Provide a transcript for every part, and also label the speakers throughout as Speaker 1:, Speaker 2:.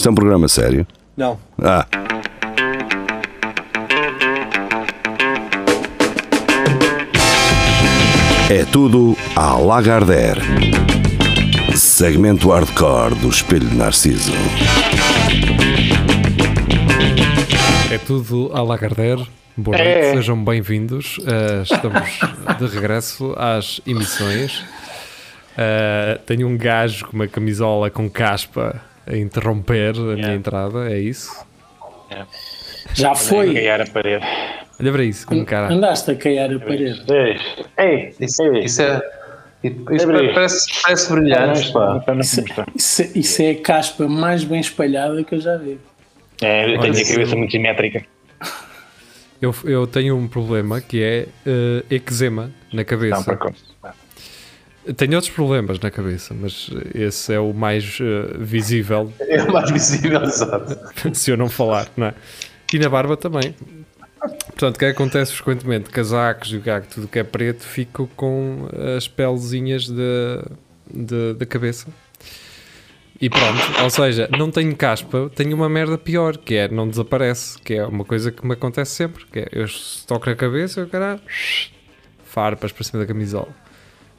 Speaker 1: Isto é um programa sério?
Speaker 2: Não.
Speaker 1: Ah. É tudo à Lagardère. Segmento hardcore do Espelho de Narciso.
Speaker 3: É tudo à Lagardère. Boa noite,
Speaker 4: É.
Speaker 3: sejam bem-vindos. Uh, estamos de regresso às emissões. Uh, tenho um gajo com uma camisola com caspa a interromper a minha
Speaker 4: Yeah.
Speaker 3: entrada, é isso?
Speaker 5: Já foi.
Speaker 4: Caiar a parede.
Speaker 3: Olha para isso, como cara.
Speaker 5: Andaste a caiar a parede.
Speaker 4: Ei,
Speaker 2: Isso, é. Isso
Speaker 4: Abri.
Speaker 2: parece, parece brilhante, pá.
Speaker 5: Isso, isso, isso é a caspa mais bem espalhada que eu já vi.
Speaker 4: É, eu tenho a
Speaker 3: Olha,
Speaker 4: cabeça muito simétrica.
Speaker 3: Eu, eu tenho um problema que é uh, eczema na
Speaker 4: Não,
Speaker 3: cabeça.
Speaker 4: para cá.
Speaker 3: Tenho outros problemas na cabeça, mas esse é o mais uh, visível
Speaker 2: É o mais visível, exato.
Speaker 3: se eu não falar, não é? E na barba também. Portanto, o que acontece frequentemente? Casacos e o gago, tudo que é preto, fico com as pelezinhas da cabeça. E pronto, ou seja, não tenho caspa, tenho uma merda pior, que é não desaparece, que é uma coisa que me acontece sempre, que é eu toco na cabeça e o caralho farpas para cima da camisola.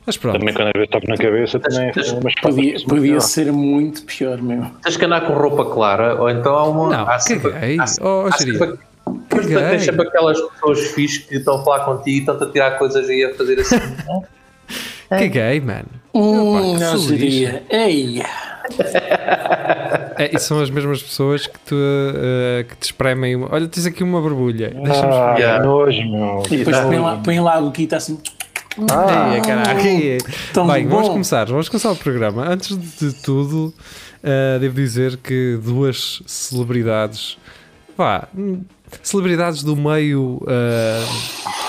Speaker 3: Mas pronto,
Speaker 4: Também quando às vezes toco na cabeça também.
Speaker 2: Tens-
Speaker 4: mas
Speaker 5: Podia, podia ser muito pior mesmo.
Speaker 2: Tens que andar com roupa clara, ou então há uma.
Speaker 3: não,
Speaker 2: há
Speaker 3: caguei.
Speaker 2: há-
Speaker 3: Oh,
Speaker 2: há sempre- Depois
Speaker 3: Caguei.
Speaker 2: tens sempre aquelas pessoas fixes que estão a falar contigo e estão-te a tirar coisas aí a fazer assim.
Speaker 3: mano.
Speaker 5: Hum,
Speaker 3: que
Speaker 5: não
Speaker 3: feliz.
Speaker 5: seria. Ei,
Speaker 3: É, e são as mesmas pessoas que, tu, eh, que te espremem. uma- Olha, tens aqui uma borbulha. Deixa-me
Speaker 4: Ah,
Speaker 2: Yeah.
Speaker 4: nojo, meu.
Speaker 5: e depois põe lá, põe lá a boquita assim.
Speaker 3: Ah, caralho.
Speaker 5: Tão
Speaker 3: Bem, vamos
Speaker 5: bom.
Speaker 3: começar. Vamos começar o programa. Antes de tudo, eh, devo dizer que duas celebridades, vá, celebridades do meio eh,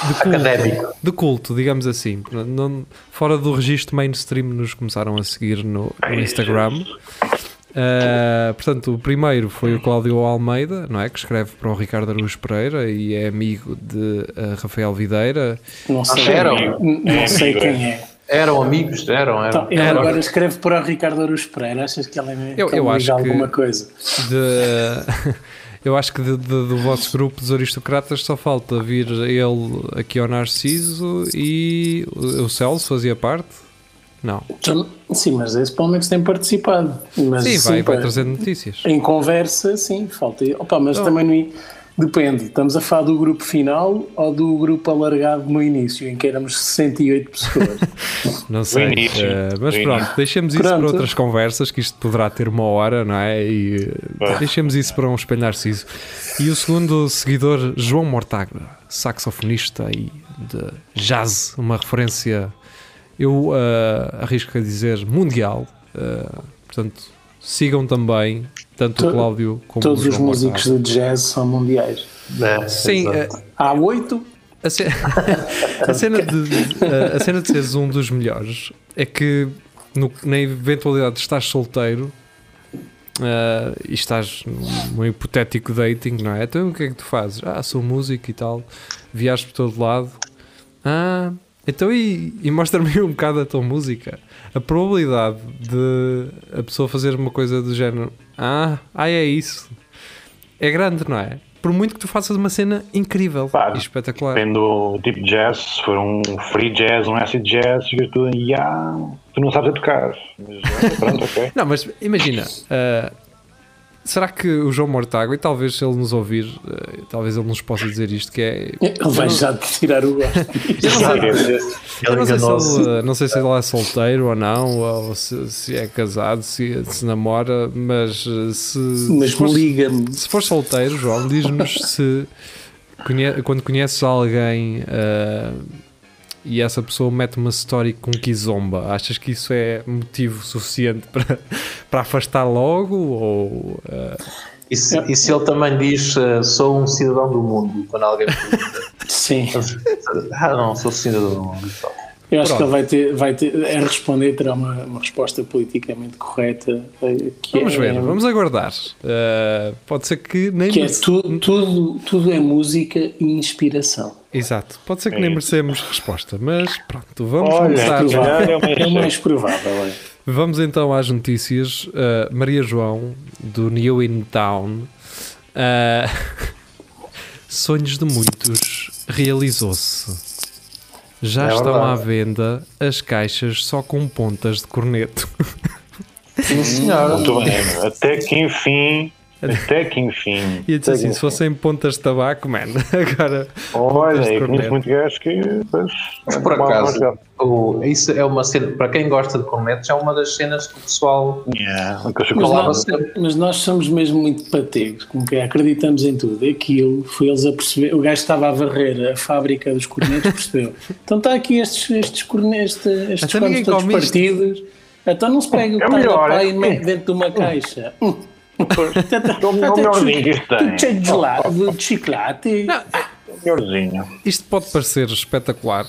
Speaker 3: de culto,
Speaker 2: Académico.
Speaker 3: de culto, digamos assim, não, fora do registro mainstream, nos começaram a seguir no, no Instagram. Uh, portanto, o primeiro foi o Cláudio Almeida, não é? Que escreve para o Ricardo Araújo Pereira e é amigo de uh, Rafael Videira.
Speaker 5: Não sei,
Speaker 2: Eram.
Speaker 5: n- não sei quem é.
Speaker 2: Eram amigos, eram, eram.
Speaker 5: Então, ele
Speaker 3: Era.
Speaker 5: agora escreve para o Ricardo Aruz Pereira. Achas que ele é
Speaker 3: Eu- eu acho que-
Speaker 5: alguma coisa?
Speaker 3: De, eu acho que de- de- do vosso grupo dos aristocratas só falta vir ele aqui ao Narciso e o, o Celso fazia parte. Não.
Speaker 5: Sim, mas esse pelo menos tem participado. Mas,
Speaker 3: Sim, vai, vai
Speaker 5: pá,
Speaker 3: trazendo notícias.
Speaker 5: Em conversa, sim, falta. Opa, mas
Speaker 3: Oh.
Speaker 5: também não, depende. Estamos a falar do grupo final ou do grupo alargado no início, em que éramos 68 pessoas.
Speaker 3: Não sei.
Speaker 4: início.
Speaker 3: eh, mas pronto, deixemos isso
Speaker 5: Pronto.
Speaker 3: para outras conversas, que isto poderá ter uma hora, não é? E eh,
Speaker 4: Vai.
Speaker 3: deixemos isso para um espelho narciso. E o segundo seguidor, João Mortagna, saxofonista e de jazz, uma referência, eu eh, arrisco a dizer, mundial. Eh, portanto, sigam também tanto o Cláudio como
Speaker 5: Todos
Speaker 3: o
Speaker 5: os
Speaker 3: João
Speaker 5: músicos de jazz são mundiais.
Speaker 2: É,
Speaker 3: Sim, eh,
Speaker 5: Há oito,
Speaker 3: a, ce- a cena de, a- a cena de seres um dos melhores é que no- na eventualidade de estás solteiro ah, e estás num hipotético dating, não é? Então o que é que tu fazes? Ah, sou músico e tal, viajas por todo lado. Ah, então e, e mostra-me um bocado a tua música. A probabilidade de a pessoa fazer uma coisa do género, ah, ah é isso, é grande, não é? Por muito que tu faças uma cena incrível
Speaker 4: Pá,
Speaker 3: e espetacular.
Speaker 4: Depende do tipo de jazz, se for um free jazz, um acid jazz, fica tudo "Ya, tu não sabes a tocar. Mas ah, pronto, ok.
Speaker 3: Não, mas imagina, ah, será que o João Mortágua, e talvez se ele nos ouvir, ah, talvez ele nos possa dizer isto, que é.
Speaker 5: ele vai já te tirar o gosto.
Speaker 3: Eu não sei, eu não sei se ele, não sei se ele é solteiro ou não, ou se, se é casado, se, se namora, mas ah, se,
Speaker 5: Mas liga-me.
Speaker 3: se for solteiro, João, diz-nos se conhe- quando conheces alguém ah, e essa pessoa mete uma story com kizomba, achas que isso é motivo suficiente para, para afastar logo? Ou ah,
Speaker 2: E, se, e se ele também diz eh, sou um cidadão do mundo, quando alguém pergunta,
Speaker 5: Sim,
Speaker 2: ah não, sou cidadão do mundo. só.
Speaker 5: eu acho
Speaker 3: Pronto.
Speaker 5: que ele vai ter, vai ter a responder, terá uma, uma resposta politicamente correta. eh, Que
Speaker 3: vamos
Speaker 5: é,
Speaker 3: ver, vamos aguardar. Ah, pode ser que nem
Speaker 5: Que é tudo, tudo, tudo é música e inspiração.
Speaker 3: Exato, pode ser que
Speaker 4: É
Speaker 3: nem
Speaker 4: isso.
Speaker 3: merecemos resposta, mas pronto, vamos
Speaker 4: Olha,
Speaker 3: começar.
Speaker 4: é
Speaker 5: É o mais provável. É.
Speaker 3: Vamos então às notícias. Uh, Maria João, do New In Town. Uh, sonhos de muitos realizou-se. Já
Speaker 2: É
Speaker 3: estão à
Speaker 2: verdade.
Speaker 3: venda as caixas só com pontas de corneto.
Speaker 2: Sim, senhora.
Speaker 4: Muito bem. Até que enfim. Até que enfim.
Speaker 3: E eu disse assim: se fossem pontas de tabaco, man, agora.
Speaker 4: Olha, eu conheço muito gajo que.
Speaker 2: Mas por
Speaker 4: mal-
Speaker 2: acaso, o- isso é uma cena, para quem gosta de cornetos, é uma das cenas que o pessoal
Speaker 4: Yeah,
Speaker 5: Mas, nós, mas nós somos mesmo muito pategos, como que é, acreditamos em tudo. Aquilo foi eles a perceber. O gajo estava a varrer a fábrica dos cornetos, percebeu. Então está aqui estes, estes cornetos, estes, estes todos
Speaker 3: come isto.
Speaker 5: partidos. Então não se pega o
Speaker 4: É melhor, é.
Speaker 5: e mete dentro de uma caixa. Hum.
Speaker 4: É o melhorzinho que isto tem.
Speaker 5: Tudo cheio de gelado, de chocolate.
Speaker 4: Melhorzinho.
Speaker 3: Isto pode parecer espetacular,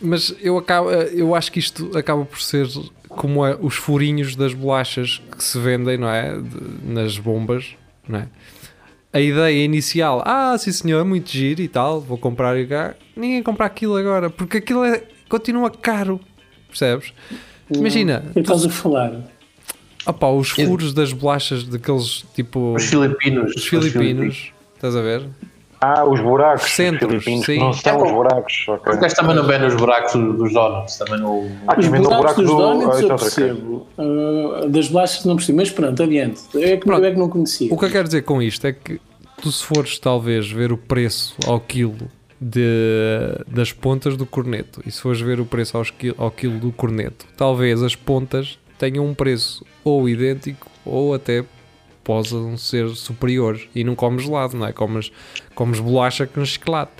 Speaker 3: mas eu, acabo, eu acho que isto acaba por ser como é os furinhos das bolachas que se vendem, não é? De- nas bombas, não é? A ideia inicial, ah, sim senhor, é muito giro e tal, vou comprar e cá. Ninguém compra aquilo agora, porque aquilo é, continua caro, percebes? Imagina,
Speaker 5: O que estás a falar?
Speaker 3: Opá, os furos das bolachas daqueles tipo
Speaker 2: Os filipinos.
Speaker 3: os filipinos, estás a ver?
Speaker 4: Ah, os buracos. os
Speaker 3: Centros, sim.
Speaker 4: não são
Speaker 2: É
Speaker 4: os buracos. ok.
Speaker 2: Os gajos também não vêm nos buracos dos donuts, também no.
Speaker 4: Ah,
Speaker 5: Os buracos
Speaker 4: buraco
Speaker 5: dos
Speaker 4: do.
Speaker 5: donuts
Speaker 4: Ah, é
Speaker 5: eu percebo. Ah, das bolachas não percebo. Mas pronto, adiante. É que,
Speaker 3: Pronto.
Speaker 5: é que não conhecia.
Speaker 3: O que eu quero dizer com isto é que tu se fores talvez ver o preço ao quilo de, das pontas do corneto e se fores ver o preço aos qui- ao quilo do corneto, talvez as pontas tenham um preço ou idêntico ou até possam ser superiores e não comes gelado, não é? Comes, comes bolacha com chocolate.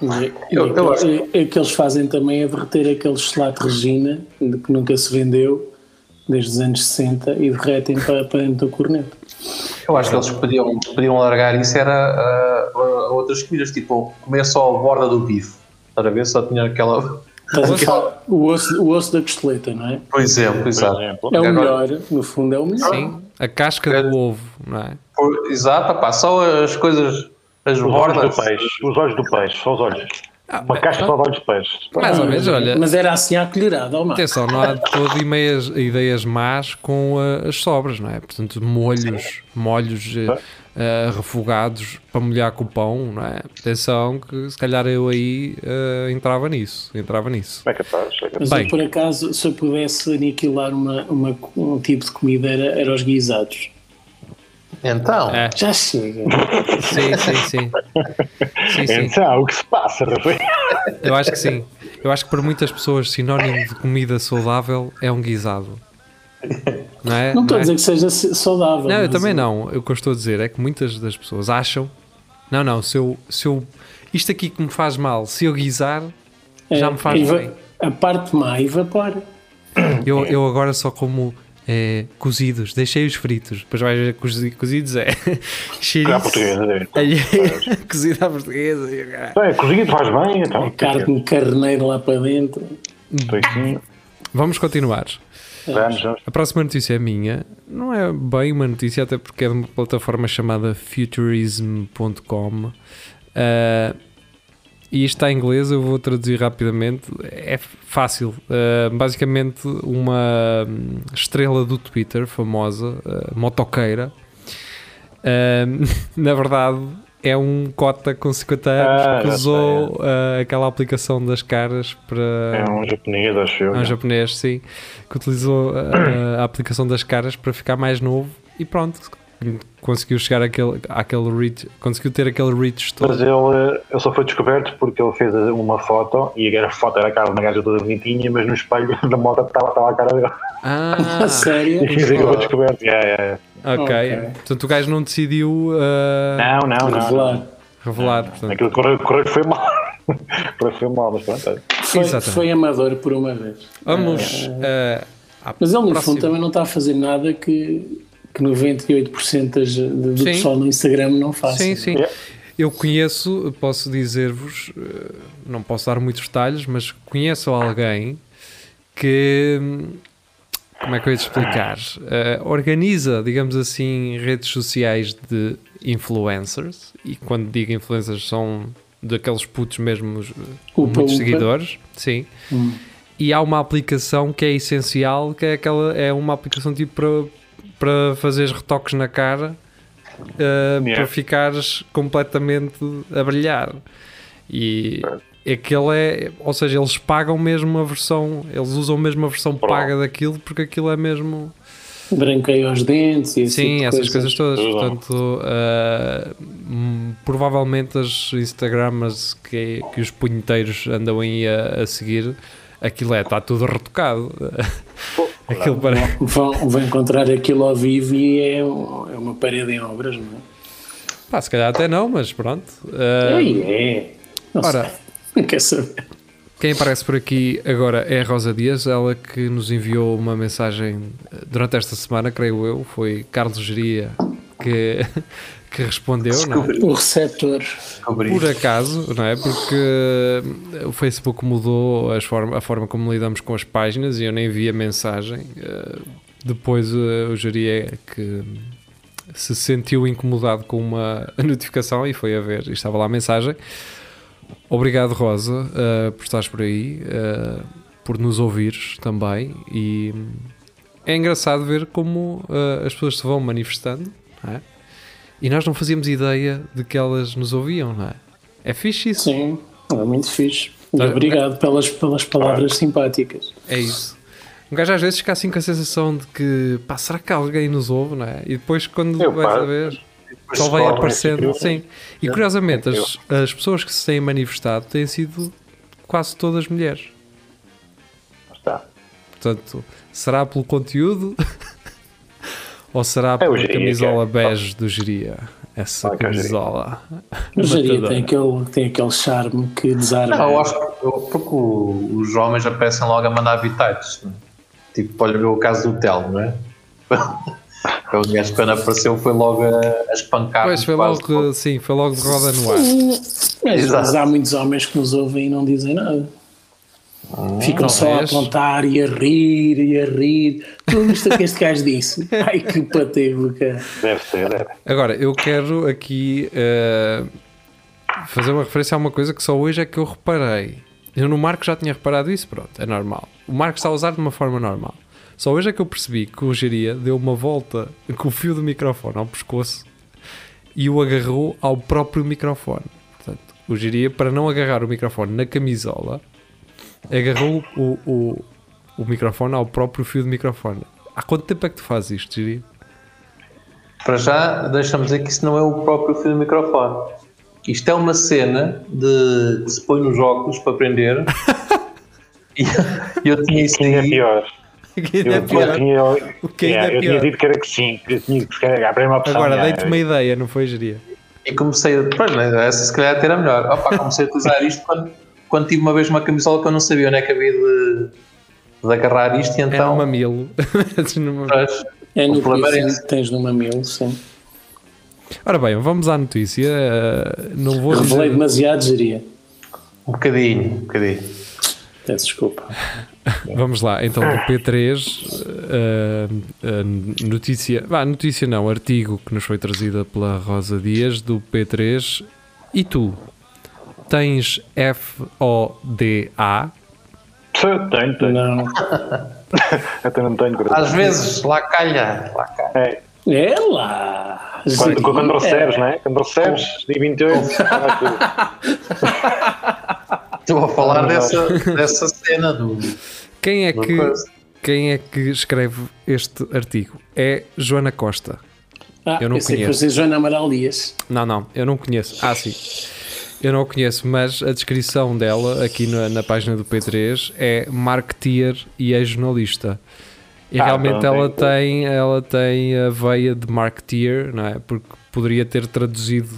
Speaker 5: E-
Speaker 2: Eu-
Speaker 5: e-
Speaker 2: eu
Speaker 5: e- e- O que eles fazem também é derreter aquele gelado Regina, de que nunca se vendeu desde os anos 60, e derretem para, para dentro do corneto.
Speaker 2: Eu acho que eles podiam, podiam largar isso era a, a- a outras comidas, tipo comer só a borda do bife. Estás a ver? Só tinha aquela.
Speaker 5: O osso, o osso da costeleta, não é?
Speaker 2: Por exemplo,
Speaker 4: Por
Speaker 2: exato.
Speaker 4: exemplo.
Speaker 5: É o melhor, no fundo é o melhor.
Speaker 3: Sim, a casca do ovo, não é?
Speaker 2: Por- exato, pá, só as coisas, as
Speaker 4: Os olhos
Speaker 2: bordas.
Speaker 4: do peixe. Os olhos do peixe. Só os olhos. Uma casca só de olhos de peixe.
Speaker 3: Mais ou menos, olha.
Speaker 5: Mas era assim à colherada, ó, mano.
Speaker 3: Atenção, não há de todo ideias, ideias más com ah, as sobras, não é? Portanto, molhos, molhos eh, ah, refogados para molhar com o pão, não é? Atenção que se calhar eu aí ah, entrava nisso, entrava nisso.
Speaker 4: É capaz. É capaz.
Speaker 5: Mas
Speaker 3: Bem.
Speaker 5: eu, por acaso, se eu pudesse aniquilar uma, uma- um tipo de comida, era, era os guisados.
Speaker 2: Então,
Speaker 3: É,
Speaker 5: Já chega.
Speaker 3: sim, sim, sim. Sim, sim.
Speaker 4: Então, o que se passa, Rafael?
Speaker 3: Eu acho que sim. Eu acho que para muitas pessoas sinónimo de comida saudável é um guisado. Não é?
Speaker 5: Não estou
Speaker 3: é?
Speaker 5: a dizer que seja se- saudável.
Speaker 3: Não, eu também
Speaker 5: eh,
Speaker 3: não. O que eu estou a dizer é que muitas das pessoas acham. Não, não, se eu. Se eu isto aqui que me faz mal, se eu guisar, já me faz bem.
Speaker 5: A parte má evapora.
Speaker 3: Eu, eu agora só como eh, cozidos, deixei-os fritos. Depois vais ver cozi- cozidos é
Speaker 4: Cá
Speaker 3: cheiriço,
Speaker 4: portuguesa. é.
Speaker 3: cozido à portuguesa.
Speaker 4: É, cozido faz bem, então.
Speaker 5: Carne carneiro lá para dentro.
Speaker 3: Vamos continuar.
Speaker 4: Vamos.
Speaker 3: A próxima notícia é minha. Não é bem uma notícia, até porque é de uma plataforma chamada futurism.com. Ah, e isto está em inglês, eu vou traduzir rapidamente. É fácil. Ah, basicamente, uma estrela do Twitter, famosa, ah, motoqueira, na verdade. É um cota com 50 anos
Speaker 4: Ah,
Speaker 3: que usou ah, aquela aplicação das caras para.
Speaker 4: É um japonês, acho eu.
Speaker 3: É um japonês, sim, que utilizou a, a aplicação das caras para ficar mais novo e pronto, conseguiu chegar àquele, àquele reach, conseguiu ter aquele reach todo.
Speaker 4: Mas ele, ele só foi descoberto porque ele fez uma foto e a foto era a cara de uma gaja toda bonitinha, mas no espelho da moto estava, estava a cara dele.
Speaker 3: Ah,
Speaker 5: A sério?
Speaker 4: E que foi descoberto. Yeah, yeah, yeah.
Speaker 3: Ok.
Speaker 5: Ok.
Speaker 3: Portanto, o gajo não decidiu ah,
Speaker 4: Não, não, não.
Speaker 5: Revelar.
Speaker 4: não.
Speaker 3: revelar. Portanto,
Speaker 4: Aquilo correu, correu foi mal. correu foi mal, mas pronto. é.
Speaker 5: Foi,
Speaker 3: Exatamente.
Speaker 5: foi amador por uma vez.
Speaker 3: vamos ah, à
Speaker 5: Mas ele, no
Speaker 3: próxima.
Speaker 5: fundo, também não está a fazer nada que, que 98% das, de- do
Speaker 3: Sim.
Speaker 5: pessoal no Instagram não faça.
Speaker 3: Sim, sim.
Speaker 4: Yeah.
Speaker 3: Eu conheço, posso dizer-vos, eh, não posso dar muitos detalhes, mas conheço alguém que, hum, como é que eu ia te explicar? Eh, organiza, digamos assim, redes sociais de influencers, e quando digo influencers são daqueles putos mesmo, com
Speaker 5: Upa,
Speaker 3: muitos
Speaker 5: upa.
Speaker 3: seguidores, sim.
Speaker 5: Hum.
Speaker 3: e há uma aplicação que é essencial, que é aquela é uma aplicação tipo para, para fazeres retoques na cara uh,
Speaker 4: Yeah.
Speaker 3: para ficares completamente a brilhar. E aquele é, ou seja, eles pagam mesmo a versão, eles usam mesmo a versão
Speaker 4: Pro.
Speaker 3: paga daquilo porque aquilo é mesmo.
Speaker 5: Branqueia os dentes e
Speaker 3: Sim,
Speaker 5: tipo
Speaker 3: essas coisas todas.
Speaker 4: Tudo.
Speaker 3: Portanto, uh, provavelmente as Instagramas que, que os punheteiros andam aí a, a seguir, aquilo é, está tudo retocado. aquilo parece.
Speaker 5: Vão, vão encontrar aquilo ao vivo e é, é uma parede em obras, não é?
Speaker 3: Pá, se calhar até não, mas pronto. Uh,
Speaker 5: Ei, é. Não
Speaker 3: ora.
Speaker 5: sei. Não quer saber.
Speaker 3: Quem aparece por aqui agora é a Rosa Dias, ela que nos enviou uma mensagem eh, durante esta semana, creio eu, foi Carlos Geria que, que respondeu, não é?
Speaker 5: O receptor.
Speaker 2: Descobri.
Speaker 3: Por acaso, não é? Porque eh, o Facebook mudou as forma, a forma como lidamos com as páginas e eu nem vi a mensagem. Eh, Depois o Geria é que se sentiu incomodado com uma notificação e foi a ver, e estava lá a mensagem. Obrigado, Rosa, eh, por estares por aí, eh, por nos ouvires também. E é engraçado ver como eh, as pessoas se vão manifestando, não é? E nós não fazíamos ideia de que elas nos ouviam, não é? É fixe isso.
Speaker 5: Sim, é muito fixe. E
Speaker 3: Tá.
Speaker 5: obrigado pelas, pelas palavras simpáticas.
Speaker 3: É isso. Um gajo às vezes fica assim com a sensação de que, pá, será que alguém nos ouve, não é? E depois quando
Speaker 4: Eu,
Speaker 3: vais
Speaker 4: pá,
Speaker 3: a ver, só vai aparecendo. Sim. E curiosamente,
Speaker 4: Eu.
Speaker 3: as, as pessoas que se têm manifestado têm sido quase todas mulheres.
Speaker 4: Está.
Speaker 3: Portanto, será pelo conteúdo ou será
Speaker 4: É
Speaker 3: pela
Speaker 4: Geria,
Speaker 3: camisola
Speaker 4: que é-
Speaker 3: bege do Geria? Essa
Speaker 4: Ah, é o Geria.
Speaker 3: camisola.
Speaker 5: O
Speaker 3: Matadora.
Speaker 5: tem aquele, tem aquele charme que desarma.
Speaker 2: Não, eu acho que eu- porque o- os homens aparecem logo a mandar habitats. né? Tipo, olha o caso do Telmo, não é? o gajo quando apareceu foi logo a, a espancar.
Speaker 3: Pois foi
Speaker 2: quase
Speaker 3: logo, sim, foi logo de roda no ar.
Speaker 5: Mas, mas há muitos homens que nos ouvem e não dizem nada. Ficam só a apontar e a rir e a rir. Tu viste o que este gajo disse? Ai que patego, cara.
Speaker 4: Deve ser, deve.
Speaker 3: Agora, eu quero aqui eh, fazer uma referência a uma coisa que só hoje é que eu reparei. Eu no Marco já tinha reparado isso, pronto, é normal. O Marco está a usar de uma forma normal. Só hoje é que eu percebi que o Geria deu uma volta com o fio do microfone ao pescoço e o agarrou ao próprio microfone. Portanto, o Geria, para não agarrar o microfone na camisola, agarrou o, o, o microfone ao próprio fio do microfone. Há quanto tempo é que tu fazes isto, Geria?
Speaker 2: Para já, deixa-me dizer que isso não é o próprio fio do microfone. Isto é uma cena de que se põe nos óculos para aprender. e eu tinha isso
Speaker 4: Ainda é
Speaker 2: aí.
Speaker 4: pior.
Speaker 3: Que ainda é
Speaker 4: Eu,
Speaker 3: pior.
Speaker 4: eu tinha,
Speaker 3: O que ainda
Speaker 4: yeah,
Speaker 3: é
Speaker 4: eu tinha dito que era que sim, que eu tinha que se calhar, a primeira opção.
Speaker 3: Agora,
Speaker 4: yeah,
Speaker 3: dei-te uma ideia, não foi, Geria?
Speaker 2: E comecei a. Pois, né, essa se calhar era melhor. Opa, comecei a utilizar isto quando, quando tive uma vez uma camisola que eu não sabia onde é que havia de, de agarrar isto e
Speaker 3: É no
Speaker 2: então.
Speaker 3: mamilo. No mamilo.
Speaker 2: pois,
Speaker 5: É no
Speaker 2: problema é
Speaker 5: que tens no mamilo, sim.
Speaker 3: Ora bem, vamos à notícia. eh, Não vou
Speaker 5: Revelei demasiado, geria.
Speaker 2: um bocadinho, um bocadinho.
Speaker 5: Peço desculpa.
Speaker 3: Vamos lá, então do P3, eh, eh, notícia, vá, notícia não, artigo que nos foi trazida pela Rosa Dias do P3. E tu? Tens F-O-D-A?
Speaker 4: Tenho, tenho.
Speaker 5: Não.
Speaker 4: Até não tenho coração.
Speaker 2: Às vezes, lá calha, lá calha.
Speaker 4: É,
Speaker 5: É lá.
Speaker 4: quando,
Speaker 5: geria.
Speaker 4: quando recebes, não é? Quando recebes, dia 28, vai tudo.
Speaker 2: Estou a falar
Speaker 4: Ah,
Speaker 2: dessa, dessa cena do.
Speaker 3: Quem é que
Speaker 2: coisa.
Speaker 3: quem é que escreve este artigo? É Joana Costa.
Speaker 5: Ah,
Speaker 3: Eu não
Speaker 5: que
Speaker 3: conheço.
Speaker 5: fosse Joana Amaral Dias.
Speaker 3: Não, não, eu não conheço. Ah, sim. Eu não a conheço, mas a descrição dela aqui na, na página do P3 é marketeer e é jornalista. E
Speaker 4: Ah,
Speaker 3: realmente
Speaker 4: pronto,
Speaker 3: ela tem, ela tem a veia de marketeer, não é? Porque poderia ter traduzido